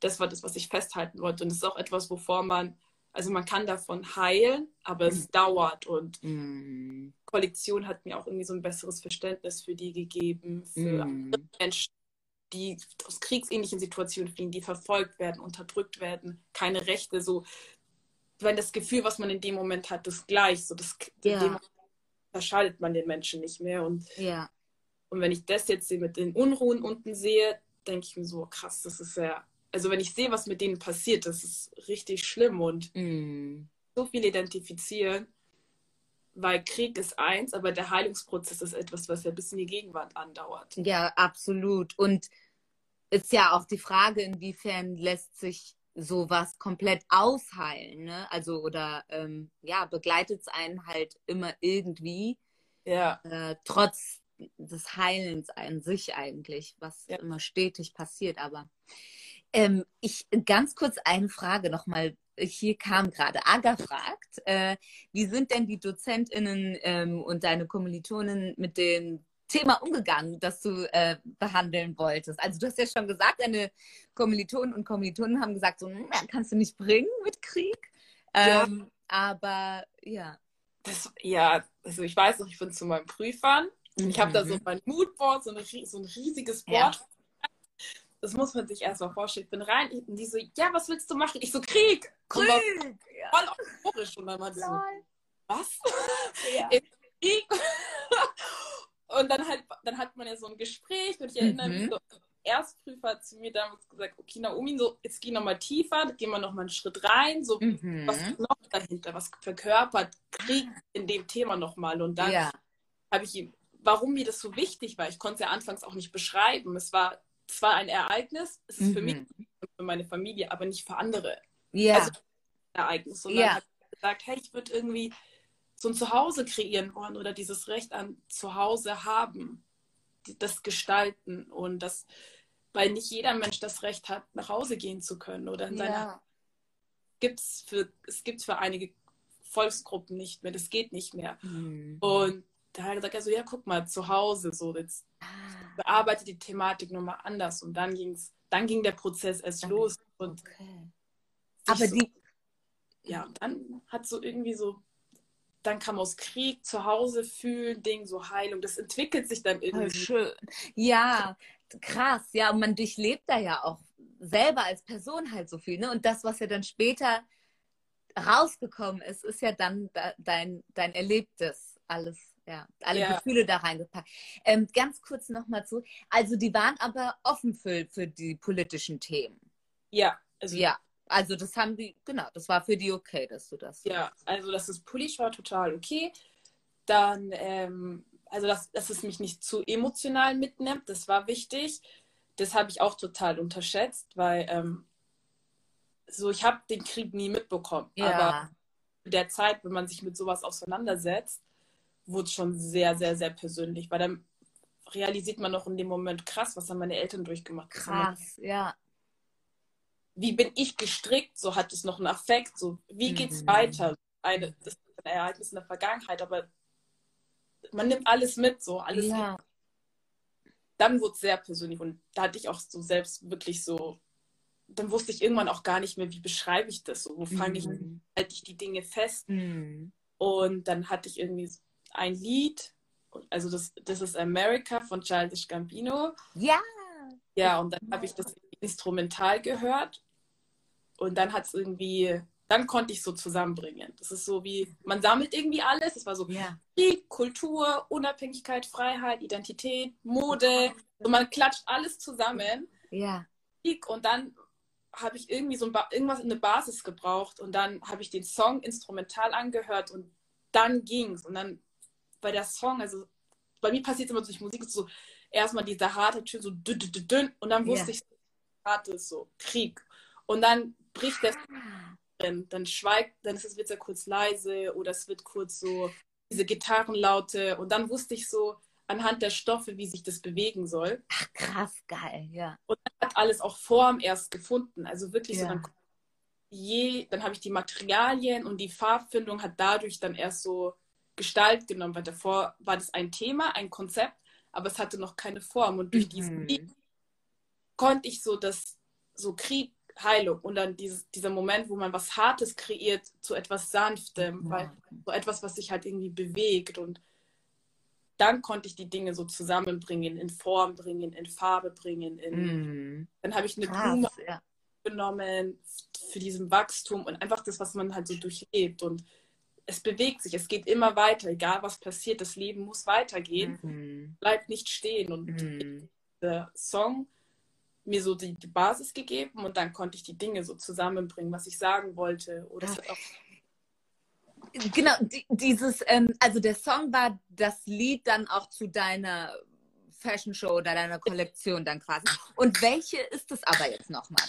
das war das, was ich festhalten wollte. Und es ist auch etwas, wovor man, also man kann davon heilen, aber es Mhm. dauert. Und Mhm. Kollektion hat mir auch irgendwie so ein besseres Verständnis für die gegeben, für Mhm. Menschen, die aus kriegsähnlichen Situationen fliehen, die verfolgt werden, unterdrückt werden, keine Rechte, so. Wenn das Gefühl, was man in dem Moment hat, ist gleich, so das, in Ja. unterscheidet man den Menschen nicht mehr. Und ja, und wenn ich das jetzt mit den Unruhen unten sehe, denke ich mir so, krass, das ist ja, also wenn ich sehe, was mit denen passiert, das ist richtig schlimm und Mhm. so viel identifizieren. weil Krieg ist eins, aber der Heilungsprozess ist etwas, was ja bis in die Gegenwart andauert. Ja, absolut. Und ist ja auch die Frage, inwiefern lässt sich sowas komplett ausheilen, ne? Also oder ähm, ja, begleitet es einen halt immer irgendwie. Ja. Äh, trotz des Heilens an sich eigentlich, was Ja. immer stetig passiert. Aber ähm, ich ganz kurz eine Frage nochmal. Hier kam gerade Aga fragt, äh, wie sind denn die DozentInnen ähm, und deine Kommilitonen mit dem Thema umgegangen, das du äh, behandeln wolltest? Also du hast ja schon gesagt, deine Kommilitonen und Kommilitonen haben gesagt, so, "Hm, kannst du nicht bringen mit Krieg. Ja. Ähm, aber ja. Das, ja, also ich weiß noch, ich bin zu meinen Prüfern. Ich habe da so Mhm. mein Moodboard, so, eine, so ein riesiges Ja. Board. Das muss man sich erstmal vorstellen. Ich bin rein und die so, ja, was willst du machen? Ich so, Krieg! Und Krieg! Ja. voll euphorisch. Und dann war die so, was? Ja. Krieg? Und dann halt, dann hat man ja so ein Gespräch und ich erinnere mich Mhm. so, der Erstprüfer hat zu mir damals gesagt, okay, Naomi, so, jetzt geh nochmal tiefer, gehen wir nochmal einen Schritt rein, so, Mhm. was ist noch dahinter, was verkörpert Krieg in dem Thema nochmal. Und dann Ja. habe ich ihm, warum mir das so wichtig war, ich konnte es ja anfangs auch nicht beschreiben. Es war zwar ein Ereignis, es ist für mich Mhm. und für meine Familie, aber nicht für andere Ja. Also- Ereignis. Und Ja. dann habe ich gesagt, hey, ich würde irgendwie so ein Zuhause kreieren wollen oder dieses Recht an Zuhause haben, das gestalten und das, weil nicht jeder Mensch das Recht hat, nach Hause gehen zu können oder in seiner ja. gibt's für es gibt für einige Volksgruppen nicht mehr, das geht nicht mehr. Mhm. Und da hat er gesagt, also ja, guck mal, zu Hause, so jetzt Ah, bearbeite die Thematik nochmal anders und dann ging's, dann ging der Prozess erst Dann- los und okay. Aber so, die, ja, und dann hat so irgendwie so, dann kam aus Krieg, zu Hause fühlen, Ding, so Heilung, das entwickelt sich dann voll irgendwie. schön. Ja, krass. Ja, und man durchlebt da ja auch selber als Person halt so viel. Ne? Und das, was ja dann später rausgekommen ist, ist ja dann da, dein, dein Erlebtes. Alles, ja, alle Ja. Gefühle da reingepackt. Ähm, ganz kurz nochmal zu. Also, die waren aber offen für, für die politischen Themen. Ja, also Ja, also das haben die, genau, das war für die okay, dass du das. Ja, also das ist politisch war total okay. Dann, ähm, also dass, dass es mich nicht zu emotional mitnimmt, das war wichtig. Das habe ich auch total unterschätzt, weil ähm, so ich habe den Krieg nie mitbekommen. Aber Ja, in der Zeit, wenn man sich mit sowas auseinandersetzt, wurde es schon sehr, sehr, sehr persönlich, weil dann realisiert man noch in dem Moment krass, was haben meine Eltern durchgemacht. Haben meine krass, ja. wie bin ich gestrickt, so hat es noch einen Affekt, so wie geht's Mhm. weiter? Eine, das ist ein Ereignis in der Vergangenheit, aber man nimmt alles mit, so alles. Ja, Dann wurde es sehr persönlich und da hatte ich auch so selbst wirklich so, dann wusste ich irgendwann auch gar nicht mehr, wie beschreibe ich das, so, wo fange ich, Mhm. halte ich die Dinge fest Mhm. und dann hatte ich irgendwie ein Lied, also das, das ist America von Childish Gambino. Ja, Ja, und dann habe ich das instrumental gehört und dann hat es irgendwie, dann konnte ich so zusammenbringen. Das ist so wie, man sammelt irgendwie alles. Es war so ja. Krieg, Kultur, Unabhängigkeit, Freiheit, Identität, Mode. So man klatscht alles zusammen. Ja. Und dann habe ich irgendwie so ein ba irgendwas in eine Basis gebraucht und dann habe ich den Song instrumental angehört und dann ging's. Und dann bei der Song, also bei mir passiert immer durch Musik so erstmal dieser harte Tön, so dünn, dünn, dünn, und dann wusste Ja. ich, harte ist so Krieg. Und dann bricht der Ah, drin, dann schweigt, dann ist es wird ja kurz leise oder es wird kurz so diese Gitarrenlaute und dann wusste ich so anhand der Stoffe, wie sich das bewegen soll. Ach, krass, geil, ja. Und dann hat alles auch Form erst gefunden. Also wirklich so Ja. dann je, dann habe ich die Materialien und die Farbfindung hat dadurch dann erst so Gestalt genommen, weil davor war das ein Thema, ein Konzept, aber es hatte noch keine Form. Und durch Mhm. diesen Lied konnte ich so das, so Krieg, Heilung und dann dieses, dieser Moment, wo man was Hartes kreiert zu etwas Sanftem, Ja. weil so etwas, was sich halt irgendwie bewegt und dann konnte ich die Dinge so zusammenbringen, in Form bringen, in Farbe bringen. In, Mhm. Dann habe ich eine Blume Krass, ja. genommen für diesen Wachstum und einfach das, was man halt so durchlebt. Und es bewegt sich, es geht immer weiter, egal was passiert, das Leben muss weitergehen, Mhm. bleibt nicht stehen. Und Mhm. der Song mir so die, die Basis gegeben und dann konnte ich die Dinge so zusammenbringen, was ich sagen wollte. Oder Genau, die, dieses, ähm, also der Song war das Lied dann auch zu deiner Fashion Show oder deiner Kollektion dann quasi. Und welche ist es aber jetzt nochmal?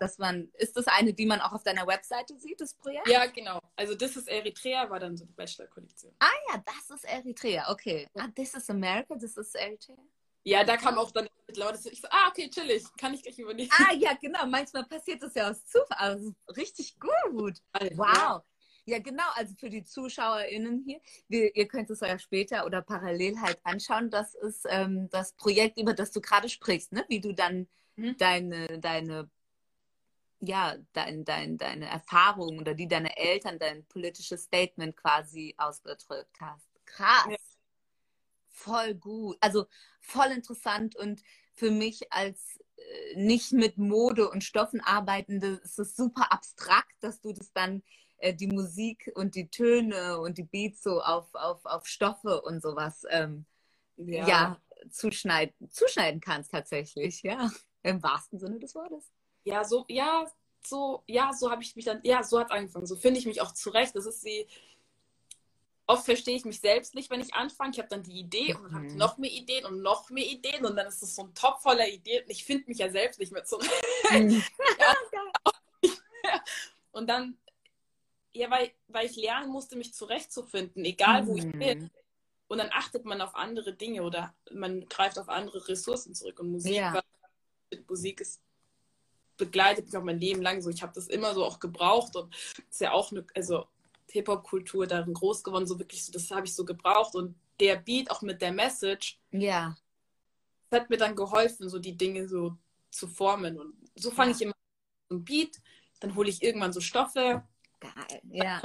Dass man, ist das eine, die man auch auf deiner Webseite sieht, das Projekt? Ja, genau. Also das ist Eritrea, war dann so die Bachelor-Kollektion. Ah ja, das ist Eritrea, okay. Ah, this is America, this is Eritrea. Ja, da kam auch dann Leute so, ich so, ah, okay, chillig, kann ich gleich übernehmen. Ah ja, genau, manchmal passiert das ja aus Zufall. Also richtig gut. Wow. Ja. Ja, genau. Also für die ZuschauerInnen hier, wir, ihr könnt es euch später oder parallel halt anschauen. Das ist ähm, das Projekt, über das du gerade sprichst, ne? Wie du dann mhm. deine, deine, ja, dein, dein, deine Erfahrung oder die deine Eltern, dein politisches Statement quasi ausgedrückt hast. Krass. Ja. Voll gut. Also voll interessant und für mich als äh, nicht mit Mode und Stoffen arbeitende ist es super abstrakt, dass du das dann äh, die Musik und die Töne und die Beats so auf, auf, auf Stoffe und sowas ähm, ja. ja. zuschneiden, zuschneiden kannst tatsächlich, ja. Im wahrsten Sinne des Wortes. Ja, so, ja, so, ja, so habe ich mich dann, ja, so hat es angefangen. So finde ich mich auch zurecht. Das ist die, oft verstehe ich mich selbst nicht, wenn ich anfange. Ich habe dann die Idee und dann habe mhm. noch mehr Ideen und noch mehr Ideen und dann ist es so ein Topf voller Ideen und ich finde mich ja selbst nicht mehr zurecht. Mhm. ja. Und dann ja, weil, weil ich lernen musste, mich zurechtzufinden, egal mhm. wo ich bin. Mhm. Und dann achtet man auf andere Dinge oder man greift auf andere Ressourcen zurück. Und Musik, ja. war, Musik ist, begleitet mich auch mein Leben lang so. Ich habe das immer so auch gebraucht und ist ja auch eine, also Hip-Hop-Kultur darin groß geworden, so wirklich so, das habe ich so gebraucht. Und der Beat auch mit der Message, ja. das hat mir dann geholfen, so die Dinge so zu formen. Und so fange ja. ich immer so ein Beat, dann hole ich irgendwann so Stoffe, Geil, ja.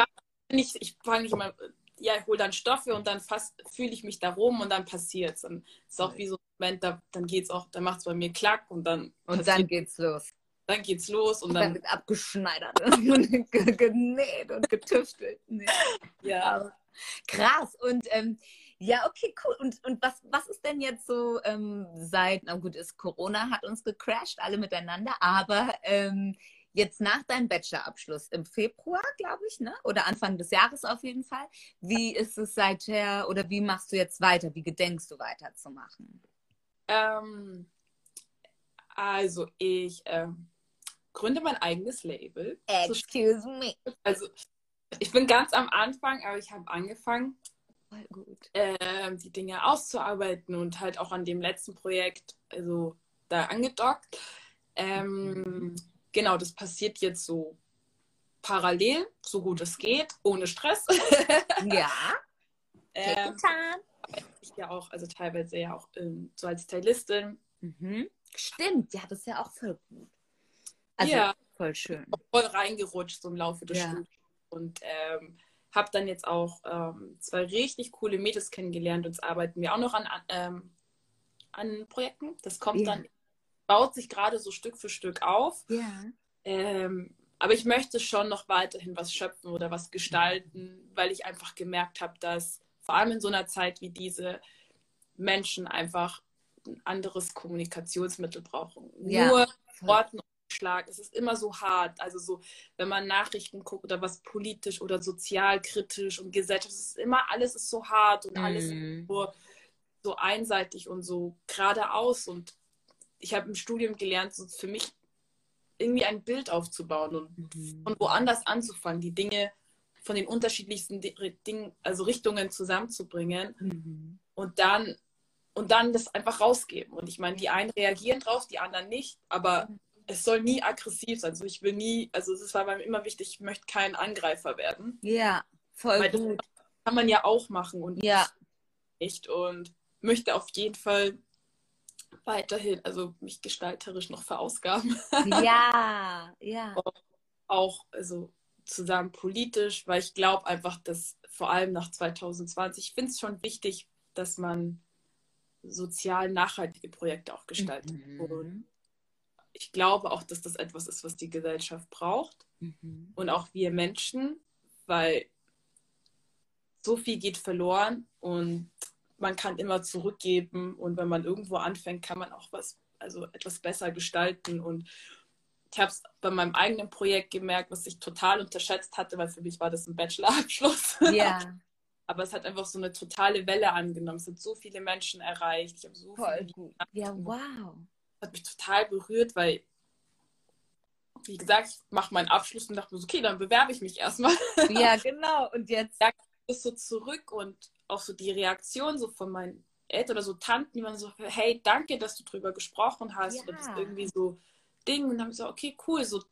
Ich, ich fange nicht immer, ja, ich hole dann Stoffe und dann fast fühle ich mich da rum und dann passiert es. Dann ist auch wie so ein Moment, da, dann geht's auch, dann macht es bei mir Klack und dann. Und dann geht's los. Dann geht's los und, und dann, dann wird abgeschneidert und genäht und getüftelt. Nee. Ja. krass. Und ähm, ja, okay, cool. Und, und was, was ist denn jetzt so ähm, seit, na gut, ist Corona hat uns gecrashed, alle miteinander, aber ähm, Jetzt nach deinem Bachelorabschluss im Februar, glaube ich, ne? oder Anfang des Jahres auf jeden Fall. Wie ist es seither oder wie machst du jetzt weiter? Wie gedenkst du weiterzumachen? Ähm, also ich ähm, gründe mein eigenes Label. Excuse me. Also ich bin ganz am Anfang, aber ich habe angefangen, ähm, die Dinge auszuarbeiten und halt auch an dem letzten Projekt, also da angedockt. Ähm, genau, das passiert jetzt so parallel, so gut es geht, ohne Stress. ja. ähm, ich ja auch, also teilweise ja auch ähm, so als Stylistin. Mhm. Stimmt, ja, das ist ja auch voll gut. Also ja, voll schön. Voll reingerutscht so im Laufe des ja. Studiums. Und ähm, habe dann jetzt auch ähm, zwei richtig coole Mädels kennengelernt und jetzt arbeiten wir auch noch an, ähm, an Projekten. Das kommt ja. dann baut sich gerade so Stück für Stück auf. Ja. Ähm, aber ich möchte schon noch weiterhin was schöpfen oder was gestalten, weil ich einfach gemerkt habe, dass vor allem in so einer Zeit wie diese Menschen einfach ein anderes Kommunikationsmittel brauchen. Ja. Nur Worten und Schlag. Es ist immer so hart. Also so, wenn man Nachrichten guckt oder was politisch oder sozialkritisch und gesellschaftlich, ist immer alles ist so hart und alles mm. so, so einseitig und so geradeaus und ich habe im Studium gelernt, so für mich irgendwie ein Bild aufzubauen und mhm. von woanders anzufangen, die Dinge von den unterschiedlichsten Dingen, also Richtungen zusammenzubringen mhm. und dann und dann das einfach rausgeben. Und ich meine, die einen reagieren drauf, die anderen nicht, aber mhm. es soll nie aggressiv sein. Also ich will nie, also es war mir immer wichtig, ich möchte kein Angreifer werden. Ja, voll Weil gut. kann man ja auch machen und ja. nicht und möchte auf jeden Fall weiterhin, also mich gestalterisch noch verausgaben. Ja, ja. auch also zusammen politisch, weil ich glaube einfach, dass vor allem nach 2020, ich finde es schon wichtig, dass man sozial nachhaltige Projekte auch gestaltet. Mhm. Und ich glaube auch, dass das etwas ist, was die Gesellschaft braucht mhm. und auch wir Menschen, weil so viel geht verloren und man kann immer zurückgeben und wenn man irgendwo anfängt, kann man auch was, also etwas besser gestalten und ich habe es bei meinem eigenen Projekt gemerkt, was ich total unterschätzt hatte, weil für mich war das ein Bachelorabschluss. Ja. Aber es hat einfach so eine totale Welle angenommen. Es hat so viele Menschen erreicht. Ich habe so Voll viele. Ja, wow. Das hat mich total berührt, weil, wie gesagt, ich mache meinen Abschluss und dachte mir so, okay, dann bewerbe ich mich erstmal. Ja, genau. Und jetzt. Ja, so zurück und auch so die Reaktion so von meinen Eltern oder so Tanten, die waren so, hey, danke, dass du drüber gesprochen hast. Ja. Oder das irgendwie so Ding. Und dann habe ich so, okay, cool, so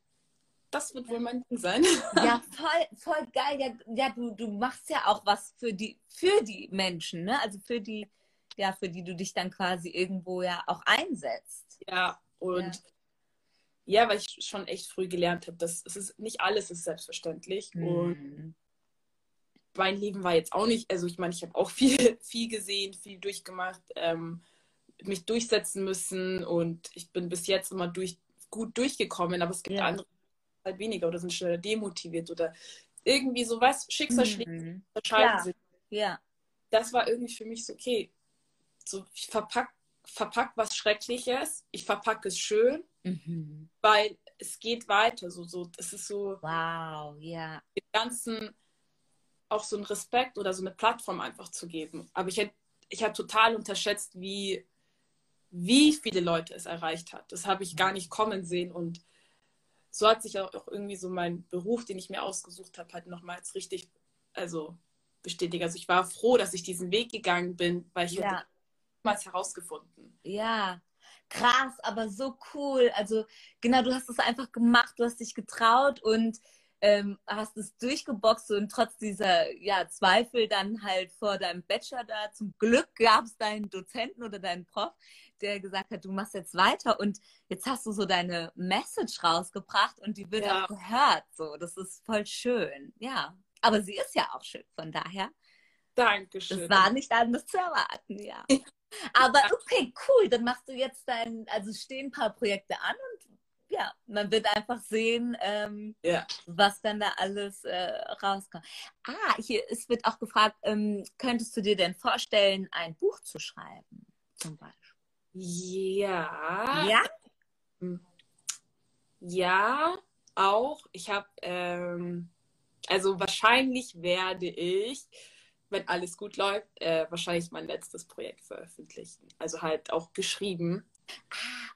das wird wohl mein Ding sein. Ja, voll, voll geil. Ja, ja du, du machst ja auch was für die, für die Menschen, ne? Also für die, ja, für die du dich dann quasi irgendwo ja auch einsetzt. Ja, und ja, weil ich schon echt früh gelernt habe, dass es ist nicht alles ist selbstverständlich. Und Mhm. Mein Leben war jetzt auch nicht, also ich meine, ich habe auch viel, viel gesehen, viel durchgemacht, ähm, mich durchsetzen müssen und ich bin bis jetzt immer durch, gut durchgekommen, aber es gibt Ja. andere, die halt weniger oder sind schneller demotiviert oder irgendwie so was, Schicksalsschläge Mhm. unterscheiden Klar. sich. Ja. Das war irgendwie für mich so, okay, so ich verpack, verpack was Schreckliches, ich verpacke es schön, Mhm. weil es geht weiter, so, so, es ist so, Wow, ja. dem Ganzen auch so einen Respekt oder so eine Plattform einfach zu geben. Aber ich hätte, ich habe total unterschätzt, wie, wie viele Leute es erreicht hat. Das habe ich gar nicht kommen sehen. Und so hat sich auch irgendwie so mein Beruf, den ich mir ausgesucht habe, halt nochmals richtig, also bestätigt. Also ich war froh, dass ich diesen Weg gegangen bin, weil ich Ja. niemals herausgefunden. Ja, krass, aber so cool. Also genau, du hast es einfach gemacht, du hast dich getraut und ähm, hast es durchgeboxt und trotz dieser ja, Zweifel dann halt vor deinem Bachelor da. Zum Glück gab es deinen Dozenten oder deinen Prof, der gesagt hat, du machst jetzt weiter und jetzt hast du so deine Message rausgebracht und die wird Ja. auch gehört. So, das ist voll schön. Ja, aber sie ist ja auch schön, von daher. Dankeschön. Das war nicht anders zu erwarten, ja. Aber okay, cool. Dann machst du jetzt dein, also stehen ein paar Projekte an und ja, man wird einfach sehen, ähm, Ja. was dann da alles äh, rauskommt. Ah, hier, es wird auch gefragt, ähm, könntest du dir denn vorstellen, ein Buch zu schreiben, zum Beispiel? Ja. Ja? Ja, auch. Ich habe, ähm, also wahrscheinlich werde ich, wenn alles gut läuft, äh, wahrscheinlich mein letztes Projekt veröffentlichen. Also halt auch geschrieben.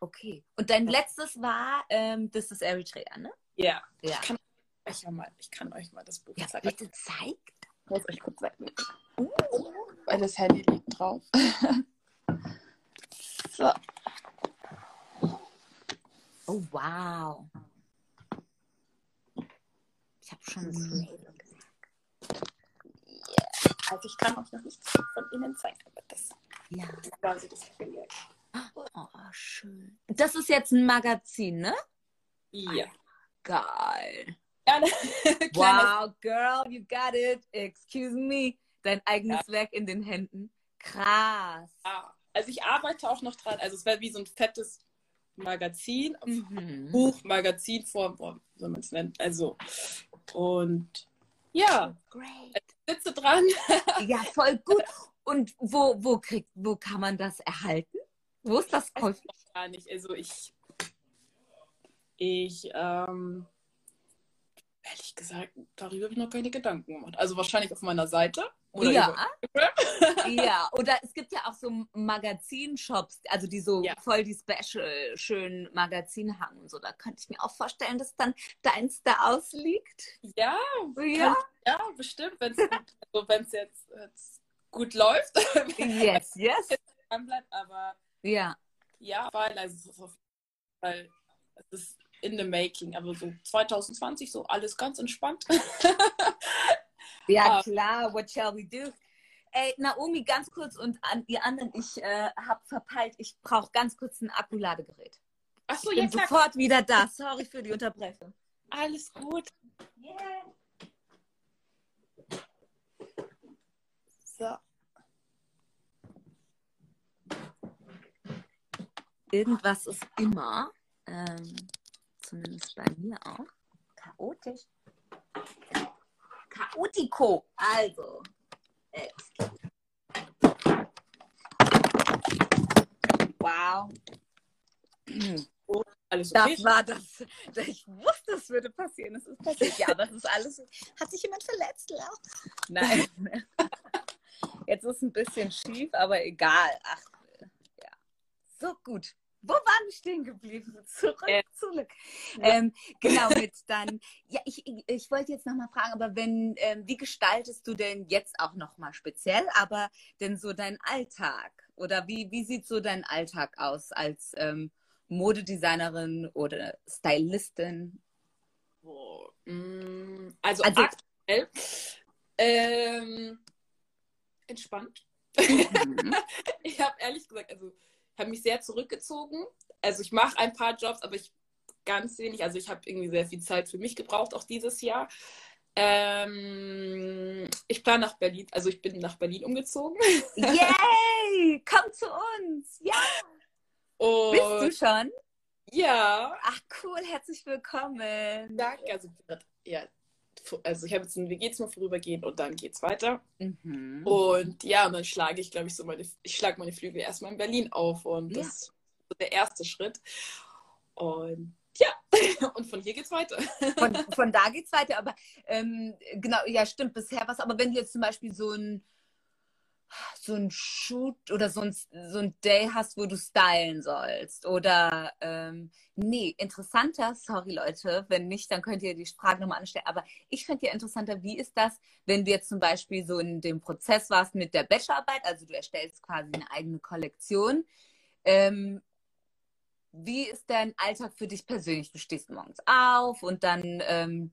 Okay. Und dein letztes war, ähm, das ist Eritrea, ne? Ja. Ja. Ich kann euch ja mal, ich kann euch mal das Buch Ja, zeigen. bitte zeig. Ich muss euch kurz zeigen. Weil das Handy liegt drauf. so. Oh, wow. Ich habe schon Mhm. Screen. Also ich kann euch noch nichts von innen zeigen, aber das Ja. ist quasi das Projekt. Oh, schön. Das ist jetzt ein Magazin, ne? Ja. Geil. Kleine, kleiner Wow, girl, you got it. Excuse me. Dein eigenes Werk in den Händen. Krass. Ja, also ich arbeite auch noch dran. Also es wäre wie so ein fettes Magazin, Mhm. Buch, Magazinform, boah, wie soll man es nennen? Also und ja, Great. ich sitze dran. Ja, voll gut. Und wo, wo kriegt, wo kann man das erhalten? Wo ist das ich noch gar nicht. Also ich, ich, ähm, ehrlich gesagt, darüber habe ich noch keine Gedanken gemacht. Also wahrscheinlich auf meiner Seite. Oder Ja. Ja, oder es gibt ja auch so Magazinshops, also die so Ja. voll die special schönen Magazine haben und so. Da könnte ich mir auch vorstellen, dass dann deins da ausliegt. Ja, Ja. ja, bestimmt, wenn es also wenn's jetzt, jetzt gut läuft, Yes, yes. bleibt, aber Ja. Ja, weil also es ist auf jeden Fall, es ist in the making, aber so 2020 so alles ganz entspannt. Ja, Ah. klar, what shall we do? Ey, Naomi, ganz kurz und an ihr anderen, ich äh, habe verpeilt, ich brauche ganz kurz ein Akkuladegerät. Achso, Ich ja bin klar, sofort wieder da. Sorry für die Unterbrechung. alles gut. So. Irgendwas ist immer, ähm, zumindest bei mir auch, chaotisch. Chaotico. Also. Wow. Alles okay? Das war das. Ich wusste, es würde passieren. Es ist passiert. Ja, das ist alles. Hat sich jemand verletzt, Lau? Nein. Jetzt ist ein bisschen schief, aber egal. Ach, ja. So gut. Wo waren wir stehen geblieben? Zurück, Äh, zurück. ja. Ähm, genau, mit dann. Ja, ich, ich, wollte jetzt nochmal fragen, aber wenn, ähm, wie gestaltest du denn jetzt auch nochmal speziell, aber denn so deinen Alltag? Oder wie, wie sieht so dein Alltag aus als ähm, Modedesignerin oder Stylistin? Oh, mm, also, Also- aktuell ähm, entspannt. Mhm. Ich habe ehrlich gesagt, also habe mich sehr zurückgezogen. Also ich mache ein paar Jobs, aber ich ganz wenig. Also ich habe irgendwie sehr viel Zeit für mich gebraucht, auch dieses Jahr. Ähm, ich plane nach Berlin, also ich bin nach Berlin umgezogen. Yay! Komm zu uns! Ja! Und Bist du schon? ja, Ach cool, herzlich willkommen. danke. Also, ja, also ich habe jetzt ein WG-Zimmer vorübergehend und dann geht's weiter. Mhm. Und ja, und dann schlage ich, glaube ich, so meine, ich schlage meine Flügel erstmal in Berlin auf und Ja. das ist so der erste Schritt. Und ja, und von hier geht's weiter. Von, von da geht's weiter, aber ähm, genau, ja, stimmt, bisher was. Aber wenn du jetzt zum Beispiel so ein so ein Shoot oder so ein, so ein Day hast, wo du stylen sollst. Oder ähm, nee, interessanter, sorry Leute, wenn nicht, dann könnt ihr die Frage nochmal anstellen. Aber ich fände ja interessanter, wie ist das, wenn du jetzt zum Beispiel so in dem Prozess warst mit der Bachelorarbeit, also du erstellst quasi eine eigene Kollektion. Ähm, wie ist dein Alltag für dich persönlich? Du stehst morgens auf und dann ähm,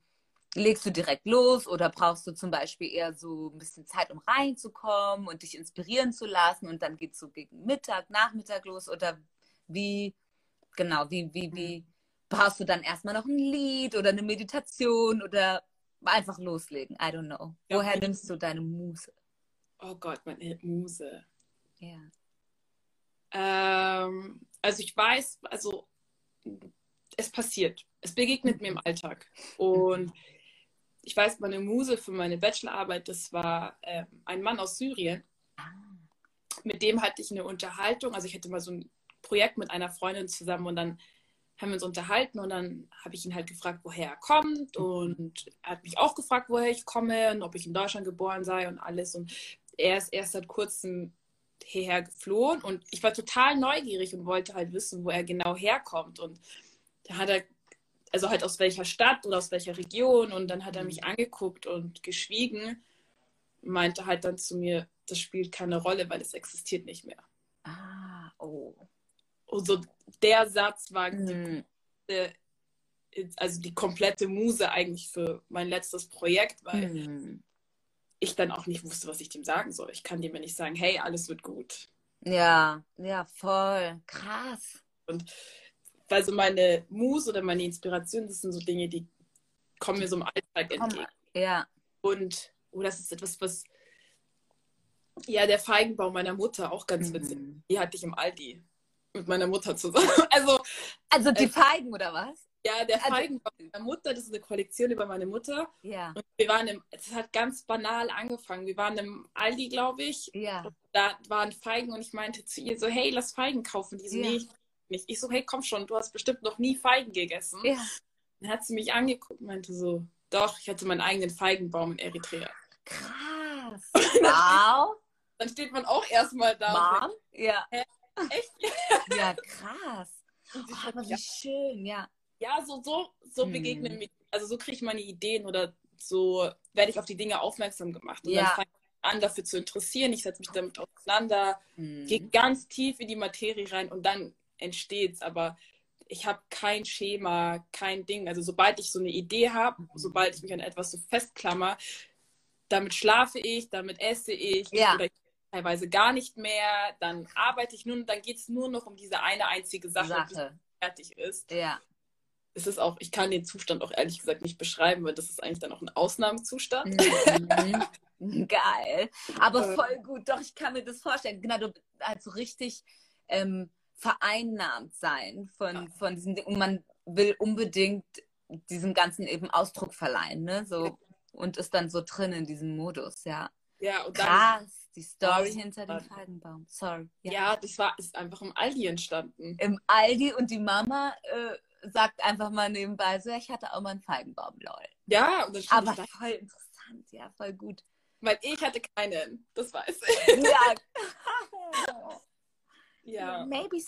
legst du direkt los oder brauchst du zum Beispiel eher so ein bisschen Zeit, um reinzukommen und dich inspirieren zu lassen und dann geht's so gegen Mittag, Nachmittag los oder wie, genau, wie, wie, wie brauchst du dann erstmal noch ein Lied oder eine Meditation oder einfach loslegen? I don't know. Ja, Woher nimmst du deine Muse? Oh Gott, meine Muse. Ja. Ähm, also ich weiß, also es passiert. Es begegnet mir im Alltag. Und ich weiß, meine Muse für meine Bachelorarbeit, das war ähm, ein Mann aus Syrien. Mit dem hatte ich eine Unterhaltung. Also ich hatte mal so ein Projekt mit einer Freundin zusammen und dann haben wir uns unterhalten und dann habe ich ihn halt gefragt, woher er kommt und er hat mich auch gefragt, woher ich komme und ob ich in Deutschland geboren sei und alles und er ist erst seit kurzem hierher geflohen und ich war total neugierig und wollte halt wissen, wo er genau herkommt und da hat er, also halt aus welcher Stadt oder aus welcher Region und dann hat er mich angeguckt und geschwiegen, meinte halt dann zu mir, das spielt keine Rolle, weil es existiert nicht mehr. Ah, oh. Und so der Satz war die Hm. komplette, also die komplette Muse eigentlich für mein letztes Projekt, weil Hm. ich dann auch nicht wusste, was ich dem sagen soll. Ich kann dem ja nicht sagen, hey, alles wird gut. Ja, ja, voll. Krass. Weil so meine Muse oder meine Inspiration, das sind so Dinge, die kommen mir so im Alltag entgegen. ja. Und, oh, das ist etwas, was, ja, der Feigenbaum meiner Mutter, auch ganz witzig. Mhm. Die hatte ich im Aldi mit meiner Mutter zusammen. Also, Also die Äh, Feigen oder was? ja, der Also- Feigenbaum meiner Mutter, das ist eine Kollektion über meine Mutter. Ja, Und wir waren im, es hat ganz banal angefangen. Wir waren im Aldi, glaube ich. ja. Da waren Feigen und ich meinte zu ihr so, hey, lass Feigen kaufen. Die so, Ja. nee, ich nicht. Ich so, hey, komm schon, du hast bestimmt noch nie Feigen gegessen. Ja, Dann hat sie mich angeguckt und meinte so, doch, ich hatte meinen eigenen Feigenbaum in Eritrea. krass. Wow. Dann steht man auch erstmal da. Mom? Ja, Und echt? ja, krass. Oh, aber mich wie schön, ja. Ja, so, so, so Hm. begegnen mir, also so kriege ich meine Ideen oder so werde ich auf die Dinge aufmerksam gemacht. Und Ja. dann fange ich an, dafür zu interessieren. Ich setze mich damit auseinander. Mhm. gehe ganz tief in die Materie rein und dann entsteht's. Aber ich habe kein Schema, kein Ding. Also sobald ich so eine Idee habe, Mhm. sobald ich mich an etwas so festklammer, damit schlafe ich, damit esse ich Ja. oder ich teilweise gar nicht mehr. Dann arbeite ich nur, dann geht es nur noch um diese eine einzige Sache, Sache. es fertig ist. Ja. Es ist auch, ich kann den Zustand auch ehrlich gesagt nicht beschreiben, weil das ist eigentlich dann auch ein Ausnahmezustand. Mhm. Geil. Aber Äh. voll gut. Doch, ich kann mir das vorstellen. Genau, du halt so richtig ähm, vereinnahmt sein von, Ja. von diesen Dingen. Und man will unbedingt diesem Ganzen eben Ausdruck verleihen, ne? So, und ist dann so drin in diesem Modus, ja. Ja, und dann, Krass, die Story hinter dem Feigenbaum. Sorry. ja. das war, ist einfach im Aldi entstanden. Im Aldi und die Mama äh, sagt einfach mal nebenbei so, ich hatte auch mal einen Feigenbaum, lol. Ja, und das Aber voll interessant, ja, voll gut. Weil ich hatte keinen, das weiß ich. Ja. ja. Maybe,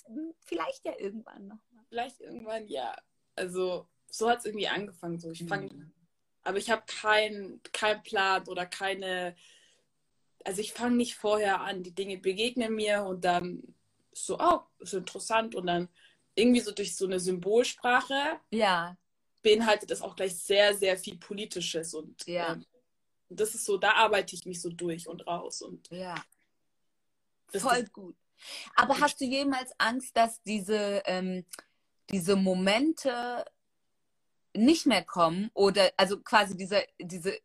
vielleicht ja irgendwann noch. Vielleicht irgendwann, ja. Also, so hat es irgendwie angefangen. So, ich fange, Mhm. aber ich habe keinen kein Plan oder keine. Also ich fange nicht vorher an. Die Dinge begegnen mir und dann so, oh, ist interessant. Und dann irgendwie so durch so eine Symbolsprache Ja, beinhaltet das auch gleich sehr, sehr viel Politisches. Und Ja. ähm, das ist so, da arbeite ich mich so durch und raus. Und ja. das Voll gut. Aber hast du jemals Angst, dass diese, ähm, diese Momente nicht mehr kommen? Oder also quasi dieser, diese,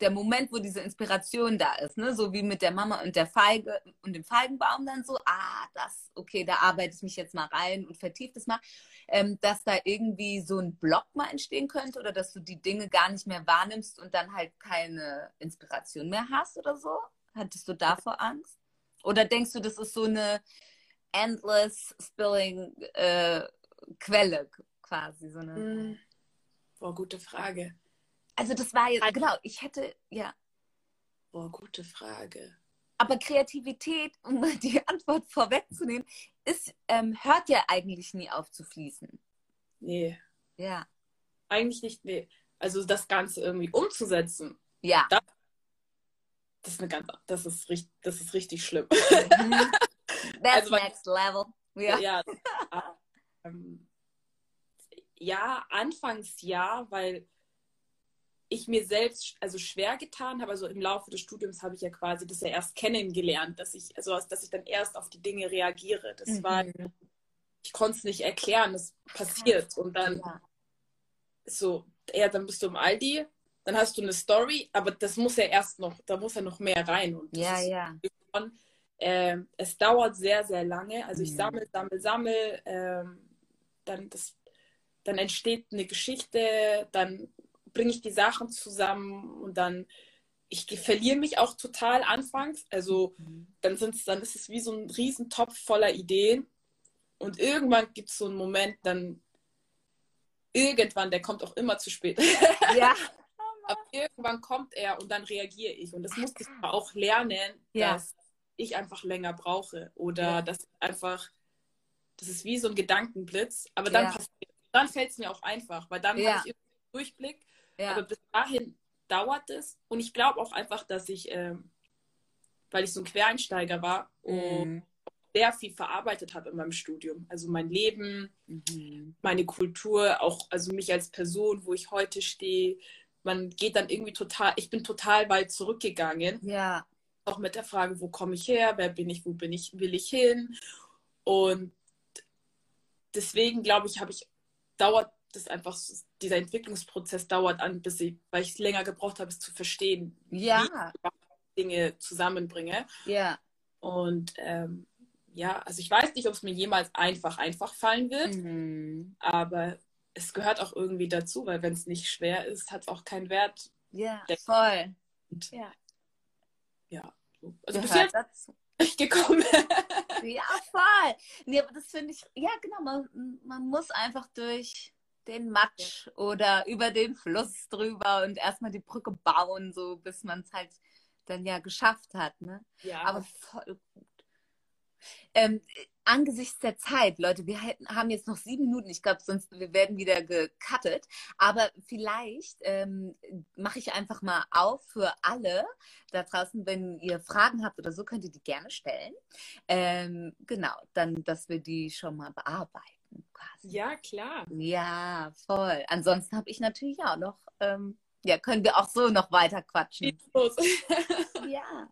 der Moment, wo diese Inspiration da ist, ne? So wie mit der Mama und der Feige und dem Feigenbaum dann so, ah, das, okay, da arbeite ich mich jetzt mal rein und vertieft es mal, ähm, dass da irgendwie so ein Block mal entstehen könnte oder dass du die Dinge gar nicht mehr wahrnimmst und dann halt keine Inspiration mehr hast oder so? Hattest du davor Angst? Oder denkst du, das ist so eine endless spilling äh, Quelle quasi? So eine... Hm. Boah, gute Frage. Also das war jetzt, genau, ich hätte, ja. Boah, gute Frage. Aber Kreativität, um die Antwort vorwegzunehmen, ist, ähm, hört ja eigentlich nie auf zu fließen. Nee, Ja. eigentlich nicht. Nee. Also das Ganze irgendwie umzusetzen, Ja. das ist eine ganz, das ist richtig, das ist richtig schlimm. Mhm. That's Also, next level. Ja. ja, ähm, ja, anfangs ja, weil ich mir selbst also schwer getan habe. Also im Laufe des Studiums habe ich ja quasi das ja erst kennengelernt, dass ich, also dass ich dann erst auf die Dinge reagiere. Das war, Mhm. ich konnte es nicht erklären, das passiert. Und dann Ja. so, ja, dann bist du im Aldi, dann hast du eine Story, aber das muss ja erst noch, da muss ja noch mehr rein. Und Ja, ja. schon, ähm, es dauert sehr, sehr lange. Also ich Mhm. sammle, sammle, sammle, ähm, dann, das, dann entsteht eine Geschichte, dann bringe ich die Sachen zusammen und dann, ich verliere mich auch total anfangs. Also dann, sind's, dann ist es wie so ein Riesentopf voller Ideen und irgendwann gibt es so einen Moment, dann irgendwann, der kommt auch immer zu spät. Ja. Aber irgendwann kommt er und dann reagiere ich. Und das musste ich auch lernen, Ja. dass ich einfach länger brauche. Oder Ja. dass einfach, das ist wie so ein Gedankenblitz. Aber dann, Ja. dann fällt es mir auch einfach, weil dann habe ich irgendwie einen Durchblick. Aber bis dahin dauert es. Und ich glaube auch einfach, dass ich, ähm, weil ich so ein Quereinsteiger war und Mhm. sehr viel verarbeitet habe in meinem Studium. Also mein Leben, Mhm. meine Kultur, auch also mich als Person, wo ich heute stehe. Man geht dann irgendwie total, ich bin total weit zurückgegangen, Ja. auch mit der Frage, wo komme ich her, wer bin ich, wo bin ich, will ich hin? Und deswegen glaube ich, habe ich, dauert das einfach, dieser Entwicklungsprozess dauert an, bis ich, weil ich es länger gebraucht habe, es zu verstehen, Ja. wie ich Dinge zusammenbringe. Ja. Und ähm, ja, also ich weiß nicht, ob es mir jemals einfach, einfach fallen wird. Mhm. Aber es gehört auch irgendwie dazu, weil wenn es nicht schwer ist, hat es auch keinen Wert. Ja, Der- voll. Und Ja. ja, so. also bis Gehört jetzt dazu. gekommen. Ja, voll. Nee, aber das finde ich, ja, genau, man, man muss einfach durch den Matsch oder über den Fluss drüber und erstmal die Brücke bauen, so bis man es halt dann ja geschafft hat, ne? ja, Aber voll gut. Ähm, angesichts der Zeit, Leute, wir haben jetzt noch sieben Minuten. Ich glaube, sonst wir werden wieder gecuttet. Aber vielleicht ähm, mache ich einfach mal auf für alle da draußen, wenn ihr Fragen habt oder so, könnt ihr die gerne stellen. Ähm, genau, dann, dass wir die schon mal bearbeiten. Quasi. ja, klar. Ja, voll. Ansonsten habe ich natürlich auch noch, ähm, ja, können wir auch so noch weiter quatschen. Los. Ja.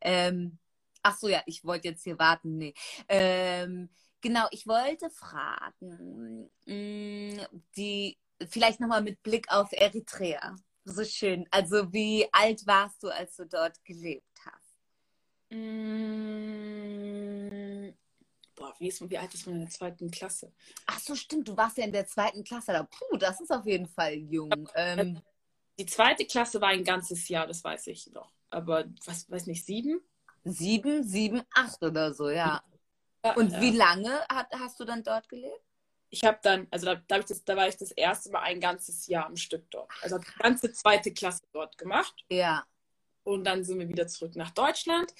Ähm, ach so, ja, ich wollte jetzt hier warten. Nee. Ähm, genau, ich wollte fragen, mh, die, vielleicht nochmal mit Blick auf Eritrea. So schön. Also, wie alt warst du, als du dort gelebt hast? Mm, Boah, wie, ist, wie alt ist man in der zweiten Klasse? Ach so, stimmt, du warst ja in der zweiten Klasse da. Puh, das ist auf jeden Fall jung. Ähm, Die zweite Klasse war ein ganzes Jahr, das weiß ich noch. Aber was weiß nicht, sieben? Sieben, sieben, acht oder so, ja. Ja, Und ja. wie lange hat, hast du dann dort gelebt? ich habe dann, also da, da, das, da, war ich das erste Mal ein ganzes Jahr am Stück dort. Also die ganze zweite Klasse dort gemacht. Ja. Und dann sind wir wieder zurück nach Deutschland.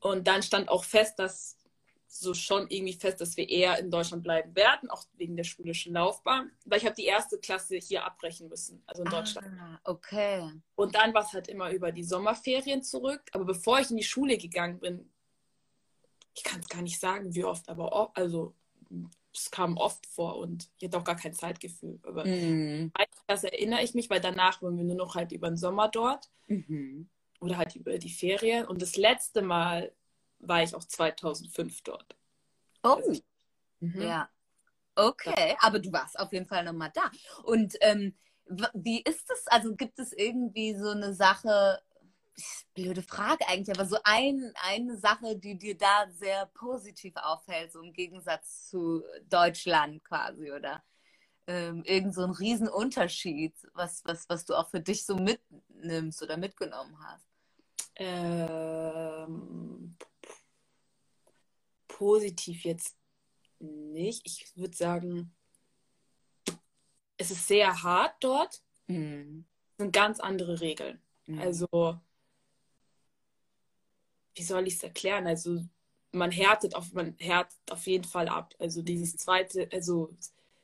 Und dann stand auch fest, dass so schon irgendwie fest, dass wir eher in Deutschland bleiben werden, auch wegen der schulischen Laufbahn. Weil ich habe die erste Klasse hier abbrechen müssen, also in ah, Deutschland. Okay. Und dann war es halt immer über die Sommerferien zurück. Aber bevor ich in die Schule gegangen bin, ich kann es gar nicht sagen, wie oft, aber oft, also es kam oft vor und ich hatte auch gar kein Zeitgefühl. Aber mm. das erinnere ich mich, weil danach waren wir nur noch halt über den Sommer dort mhm. oder halt über die Ferien. Und das letzte Mal war ich auch 2005 dort. Oh, also, mhm. ja. Okay, aber du warst auf jeden Fall nochmal da. Und ähm, wie ist es? Also gibt es irgendwie so eine Sache, blöde Frage eigentlich, aber so ein, eine Sache, die dir da sehr positiv auffällt, so im Gegensatz zu Deutschland quasi, oder ähm, irgend so ein Riesenunterschied, was, was, was du auch für dich so mitnimmst oder mitgenommen hast? Ähm, positiv jetzt nicht. Ich würde sagen, es ist sehr hart dort. Mhm. Es sind ganz andere Regeln. Mhm. Also wie soll ich es erklären? Also man härtet auf, man härtet auf jeden Fall ab. Also dieses zweite, also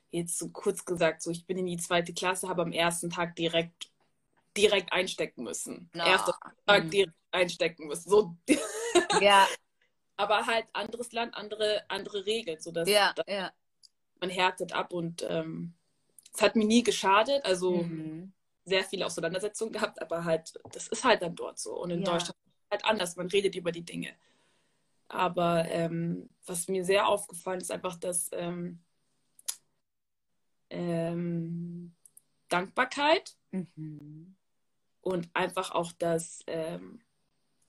jetzt so kurz gesagt, so ich bin in die zweite Klasse, habe am ersten Tag direkt direkt einstecken müssen. No. Erster Tag mhm. direkt einstecken müssen. So. Ja. Aber halt anderes Land, andere, andere Regeln. So dass, ja, ja. Man härtet ab und ähm, es hat mir nie geschadet. Also mhm. sehr viele Auseinandersetzungen gehabt, aber halt, das ist halt dann dort so. Und in ja. Deutschland halt anders. Man redet über die Dinge. Aber ähm, was mir sehr aufgefallen ist, einfach, dass ähm, ähm, Dankbarkeit mhm. und einfach auch dass ähm,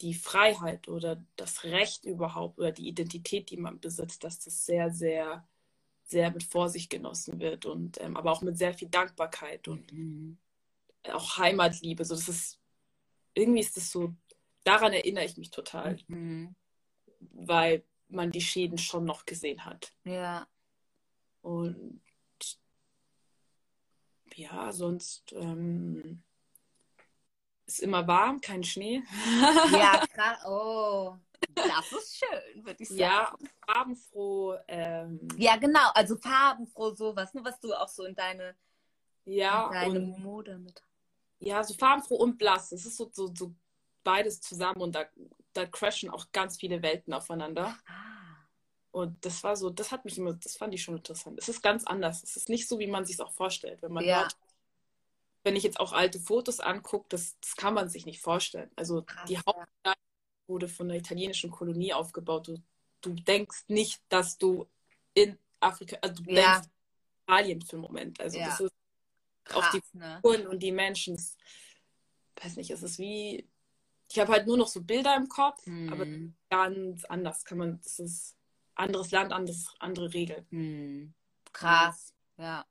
die Freiheit oder das Recht überhaupt oder die Identität, die man besitzt, dass das sehr, sehr, sehr mit Vorsicht genossen wird und ähm, aber auch mit sehr viel Dankbarkeit und mhm. auch Heimatliebe. So, das ist irgendwie ist das so daran erinnere ich mich total. Mhm. Weil man die Schäden schon noch gesehen hat. Ja. Und ja, sonst ähm, ist immer warm, kein Schnee. Ja, krass. Oh, das ist schön, würde ich sagen. Ja, farbenfroh. Ähm, ja, genau. Also farbenfroh, sowas, ne, was du auch so in deine, ja, in deine und, Mode mit. Ja, so farbenfroh und blass. Es ist so, so, so beides zusammen und da, da crashen auch ganz viele Welten aufeinander. Ah. Und das war so, das hat mich immer, das fand ich schon interessant. Es ist ganz anders. Es ist nicht so, wie man sich es auch vorstellt. Wenn man ja. hört, wenn ich jetzt auch alte Fotos angucke, das, das kann man sich nicht vorstellen. Also Krass, die Hauptstadt wurde von einer italienischen Kolonie aufgebaut. Du, du denkst nicht, dass du in Afrika, also du ja. denkst Italien für einen Moment. Also ja. das ist Krass, auch die ne? und die Menschen. Das, weiß nicht, es ist wie ich habe halt nur noch so Bilder im Kopf, mhm. aber ganz anders kann man, das ist anderes Land, anderes, andere Regeln. Mhm. Krass, ja.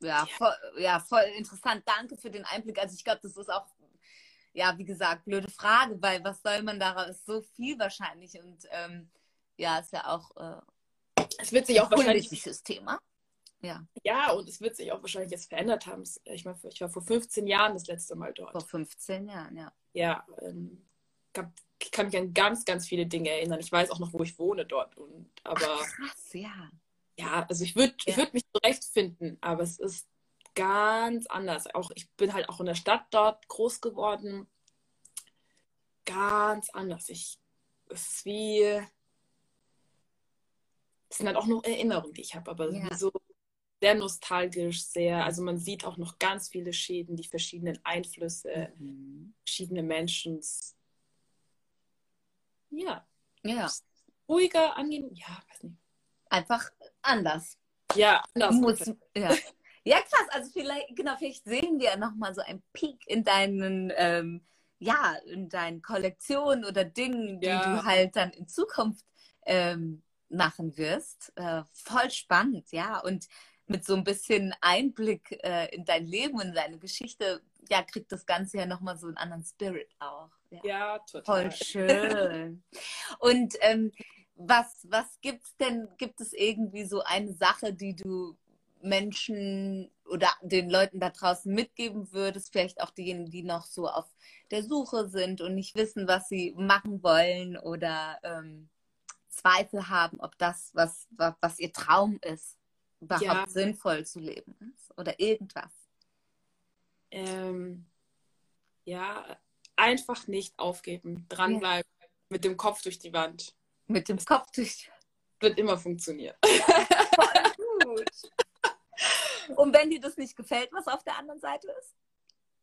Ja, voll, ja, voll interessant. Danke für den Einblick. Also ich glaube, das ist auch, ja, wie gesagt, blöde Frage, weil was soll man daraus? So viel wahrscheinlich und ähm, ja, ist ja auch äh, es wird sich auch wahrscheinlich wichtiges Thema. Ja. Ja, und es wird sich auch wahrscheinlich jetzt verändert haben. Ich, mein, ich war vor 15 Jahren das letzte Mal dort. Vor 15 Jahren, ja. Ja, ähm, ich kann mich an ganz, ganz viele Dinge erinnern. Ich weiß auch noch, wo ich wohne dort. Und, aber, Ach, krass, ja. Ja, also ich würde ja. würd mich zurechtfinden, aber es ist ganz anders. Auch ich bin halt auch in der Stadt dort groß geworden. Ganz anders. Ich, es ist wie, es sind halt auch noch Erinnerungen, die ich habe, aber ja. so sehr nostalgisch, sehr, also man sieht auch noch ganz viele Schäden, die verschiedenen Einflüsse, mhm. verschiedene Menschen. Ja. Ja. Ruhiger, angenehm, ja, weiß nicht. Einfach anders. Ja, anders. Muss, ja. ja, krass. Also vielleicht, genau, vielleicht sehen wir nochmal so einen Peak in deinen, ähm, ja, in deinen Kollektionen oder Dingen, die ja. du halt dann in Zukunft ähm, machen wirst. Äh, voll spannend, ja. Und mit so ein bisschen Einblick äh, in dein Leben und deine Geschichte, ja, kriegt das Ganze ja nochmal so einen anderen Spirit auch. Ja, ja total. Voll schön. und ähm, was, was gibt's denn, gibt es irgendwie so eine Sache, die du Menschen oder den Leuten da draußen mitgeben würdest, vielleicht auch diejenigen, die noch so auf der Suche sind und nicht wissen, was sie machen wollen oder ähm, Zweifel haben, ob das, was, was, was ihr Traum ist, überhaupt ja. sinnvoll zu leben ist oder irgendwas? Ähm, ja, einfach nicht aufgeben, dranbleiben, ja. mit dem Kopf durch die Wand. Mit dem Kopf durch. Wird immer funktionieren. Gut. Und wenn dir das nicht gefällt, was auf der anderen Seite ist?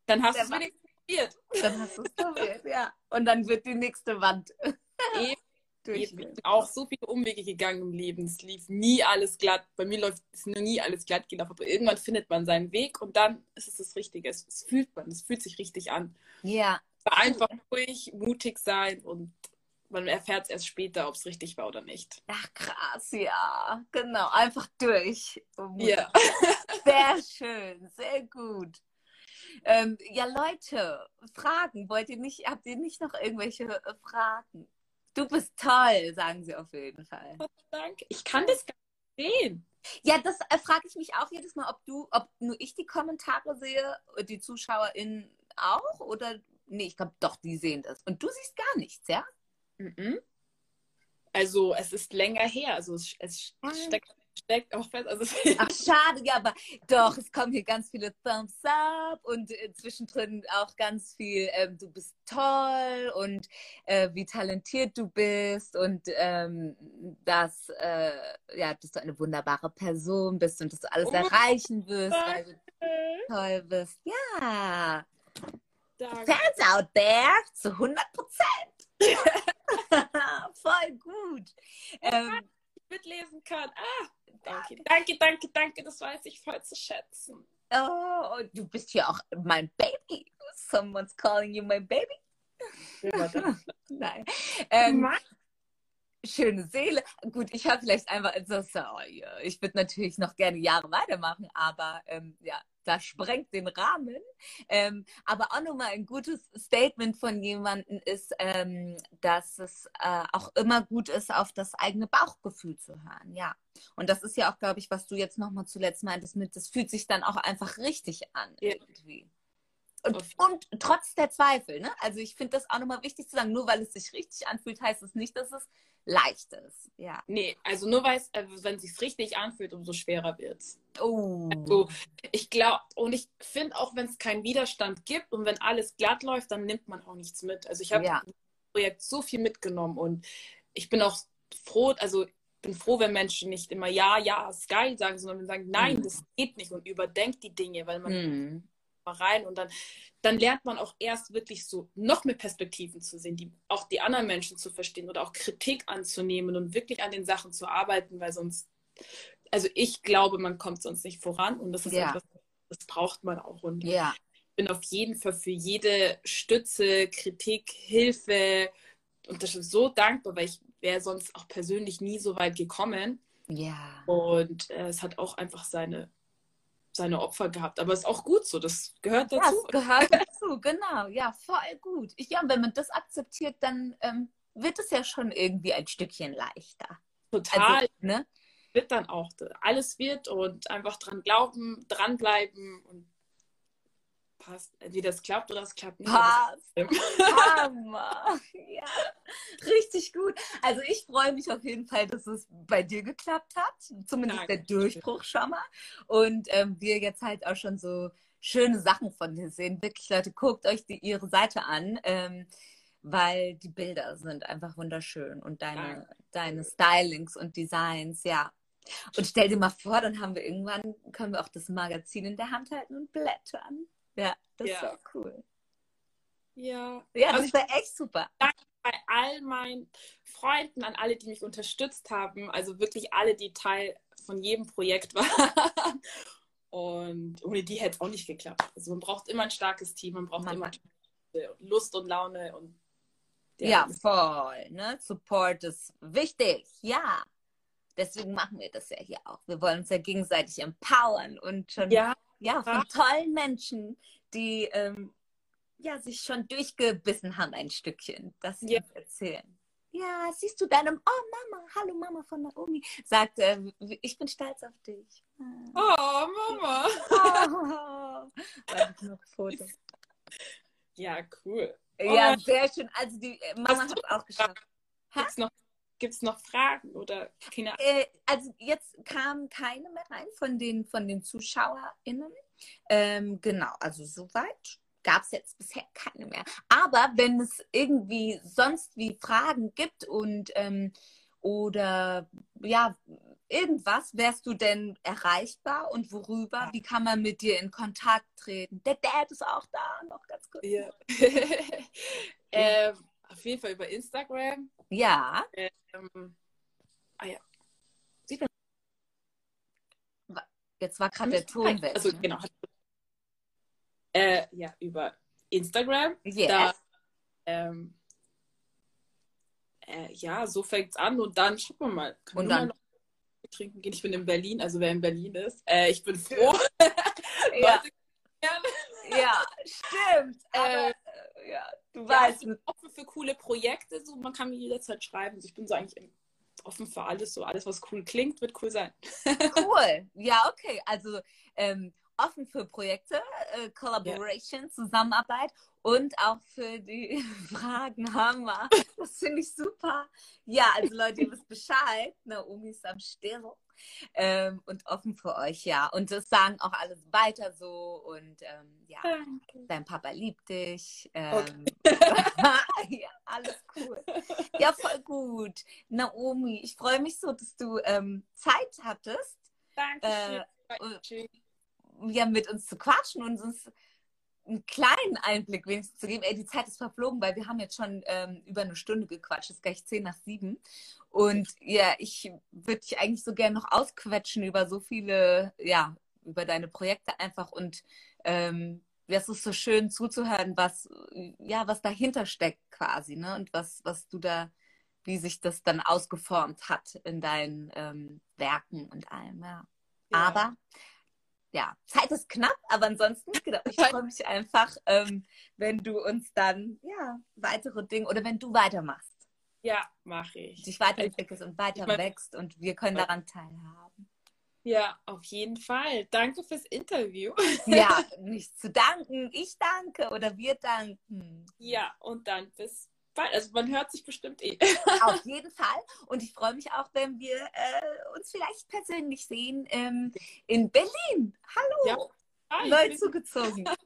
Dann hast du es wenigstens probiert. Dann hast du es probiert, ja. Und dann wird die nächste Wand. Eben. Ich bin auch so viele Umwege gegangen im Leben. Es lief nie alles glatt. Bei mir läuft es noch nie alles glatt gelaufen. Aber irgendwann findet man seinen Weg und dann ist es das Richtige. Es, es fühlt man, es fühlt sich richtig an. Ja. Einfach ruhig, mutig sein und man erfährt es erst später, ob es richtig war oder nicht. Ach krass, ja. Genau, einfach durch. Ja. Sehr schön, sehr gut. Ähm, ja, Leute, Fragen. Wollt ihr nicht, habt ihr nicht noch irgendwelche äh, Fragen? Du bist toll, sagen sie auf jeden Fall. Oh, danke. Ich kann das gar nicht sehen. Ja, das äh, frage ich mich auch jedes Mal, ob du, ob nur ich die Kommentare sehe, die ZuschauerInnen auch oder nee, ich glaube doch, die sehen das. Und du siehst gar nichts, ja? Mhm. Also es ist länger her, also es, es ah. steckt steckt auch fest. Also Ach, schade, ja, aber doch, es kommen hier ganz viele Thumbs up und äh, zwischendrin auch ganz viel, äh, du bist toll und äh, wie talentiert du bist und ähm, dass, äh, ja, dass du eine wunderbare Person bist und dass du alles oh, erreichen wirst, weil du toll bist. Ja. Danke. Fans out there zu 100 Prozent. Voll gut. Ähm, mitlesen kann. Ah, danke, danke, danke, danke, das weiß ich voll zu schätzen. Oh, du bist hier auch mein Baby. Someone's calling you my baby. Nein. Ähm, schöne Seele. Gut, ich habe vielleicht einfach so, so ich würde natürlich noch gerne Jahre weitermachen, aber ähm, ja, das sprengt den Rahmen. Ähm, aber auch nochmal ein gutes Statement von jemandem ist, ähm, dass es äh, auch immer gut ist, auf das eigene Bauchgefühl zu hören. Ja. Und das ist ja auch, glaube ich, was du jetzt nochmal zuletzt meintest mit, das fühlt sich dann auch einfach richtig an ja. irgendwie. Und, und, trotz der Zweifel, ne? Also ich finde das auch nochmal wichtig zu sagen, nur weil es sich richtig anfühlt, heißt es nicht, dass es leicht ist. Ja. Nee, also nur weil es, äh, wenn es sich richtig anfühlt, umso schwerer wird es. Oh. Also ich glaube, und ich finde auch, wenn es keinen Widerstand gibt und wenn alles glatt läuft, dann nimmt man auch nichts mit. Also ich habe ja. im Projekt so viel mitgenommen und ich bin auch froh, also bin froh, wenn Menschen nicht immer ja, ja, ist geil sagen, sondern sagen, nein, mhm. das geht nicht und überdenkt die Dinge, weil man mhm rein und dann, dann lernt man auch erst wirklich so noch mehr Perspektiven zu sehen, die auch die anderen Menschen zu verstehen oder auch Kritik anzunehmen und wirklich an den Sachen zu arbeiten, weil sonst, also ich glaube, man kommt sonst nicht voran und das ist ja. etwas, das braucht man auch und ja. ich bin auf jeden Fall für jede Stütze, Kritik, Hilfe und das ist so dankbar, weil ich wäre sonst auch persönlich nie so weit gekommen. Ja. Und äh, es hat auch einfach seine seine Opfer gehabt. Aber ist auch gut so, das gehört dazu. Das gehört dazu, genau. Ja, voll gut. Ich, ja, wenn man das akzeptiert, dann ähm, wird es ja schon irgendwie ein Stückchen leichter. Total. Also, ne? Wird dann auch. Alles wird und einfach dran glauben, dranbleiben und passt. Entweder es klappt oder es klappt nicht. Passt. Hammer. ja, richtig gut. Also ich freue mich auf jeden Fall, dass es bei dir geklappt hat. Zumindest Danke. der Durchbruch schon mal. Und ähm, wir jetzt halt auch schon so schöne Sachen von dir sehen. Wirklich, Leute, guckt euch die, ihre Seite an. Ähm, weil die Bilder sind einfach wunderschön und deine, deine Stylings und Designs, ja. Und stell dir mal vor, dann haben wir irgendwann, können wir auch das Magazin in der Hand halten und blättern. Ja, das ja. wäre cool. Ja. Ja, das also wäre echt super. Danke bei all meinen Freunden, an alle, die mich unterstützt haben. Also wirklich alle, die Teil von jedem Projekt waren. Und ohne die hätte es auch nicht geklappt. Also man braucht immer ein starkes Team, man braucht man immer Lust und Laune und ja, voll. Ne? Support ist wichtig, ja. Deswegen machen wir das ja hier auch. Wir wollen uns ja gegenseitig empowern und schon ja ja, von tollen Menschen, die ähm, ja, sich schon durchgebissen haben ein Stückchen, dass sie ja. uns erzählen. Ja, siehst du deinem, oh Mama, hallo Mama von Naomi, sagt, äh, ich bin stolz auf dich. Oh, Mama. Oh, warte, noch Foto. Ja, cool. Ja, Oh. sehr schön. Also die äh, Mama hat es auch geschafft. Gibt's noch, gibt's noch Fragen oder keine Äh, also jetzt kamen keine mehr rein von den, von den ZuschauerInnen. Ähm, genau, also soweit gab es jetzt bisher keine mehr. Aber wenn es irgendwie sonst wie Fragen gibt und ähm, oder ja, irgendwas, wärst du denn erreichbar und worüber? Wie kann man mit dir in Kontakt treten? Der Dad ist auch da, noch ganz kurz. Ja. ähm, auf jeden Fall über Instagram. Ja, Ähm, jetzt war gerade der Ton weg. Also ne? genau. Äh, ja, über Instagram. Yes. Da, ähm, äh, ja, so fängt's an und dann schauen wir mal. Kann Und dann- trinken gehen. Ich bin in Berlin, also wer in Berlin ist. Äh, ich bin froh. ja, ja, stimmt. Aber, äh, ja, du Ja, weißt, ich bin offen für coole Projekte. So, man kann mir jederzeit schreiben. Also ich bin so eigentlich offen für alles. So alles, was cool klingt, wird cool sein. Cool. Ja, okay. Also ähm, offen für Projekte, äh, Collaboration, Zusammenarbeit und auch für die Fragen Hammer. Das finde ich super. Ja, also Leute, ihr wisst Bescheid. Naomi ist am Stirn. Ähm, und offen für euch, ja. Und das sagen auch alles weiter so. Und ähm, ja, dein Papa liebt dich. Ähm, ja, alles cool. Ja, voll gut. Naomi, ich freue mich so, dass du ähm, Zeit hattest, Dankeschön. Äh, ja, mit uns zu quatschen und uns einen kleinen Einblick wenigstens zu geben. Ey, die Zeit ist verflogen, weil wir haben jetzt schon ähm, über eine Stunde gequatscht. Es ist gleich zehn nach sieben. Und ja, ich würde dich eigentlich so gerne noch ausquetschen über so viele, ja, über deine Projekte einfach und ähm, es ist so schön zuzuhören, was, ja, was dahinter steckt quasi, ne? Und was, was du da, wie sich das dann ausgeformt hat in deinen ähm, Werken und allem, ja. Ja. Aber ja, Zeit ist knapp, aber ansonsten, genau, ich freue mich einfach, ähm, wenn du uns dann, ja, weitere Dinge oder wenn du weitermachst, Ja, mache ich. dich weiterentwickelst und weiter Ich wächst und wir können daran teilhaben. Ja, auf jeden Fall. Danke fürs Interview. Ja, nicht zu danken, ich danke oder wir danken. Ja, und dann bis bald. Also man hört sich bestimmt eh. Auf jeden Fall. Und ich freue mich auch, wenn wir äh, uns vielleicht persönlich sehen ähm, in Berlin. Hallo, Hi, neu zugezogen.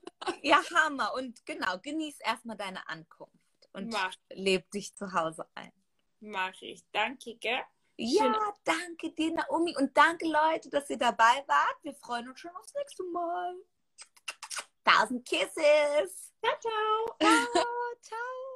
Ja, Hammer. Und genau, genieß erstmal deine Ankunft und Mach, leb dich zu Hause ein. mach ich. Danke, gell? Ja, Schön. danke dir, Naomi. Und danke, Leute, dass ihr dabei wart. Wir freuen uns schon aufs nächste Mal. Tausend Kisses. Ciao, ciao. Ciao, ciao.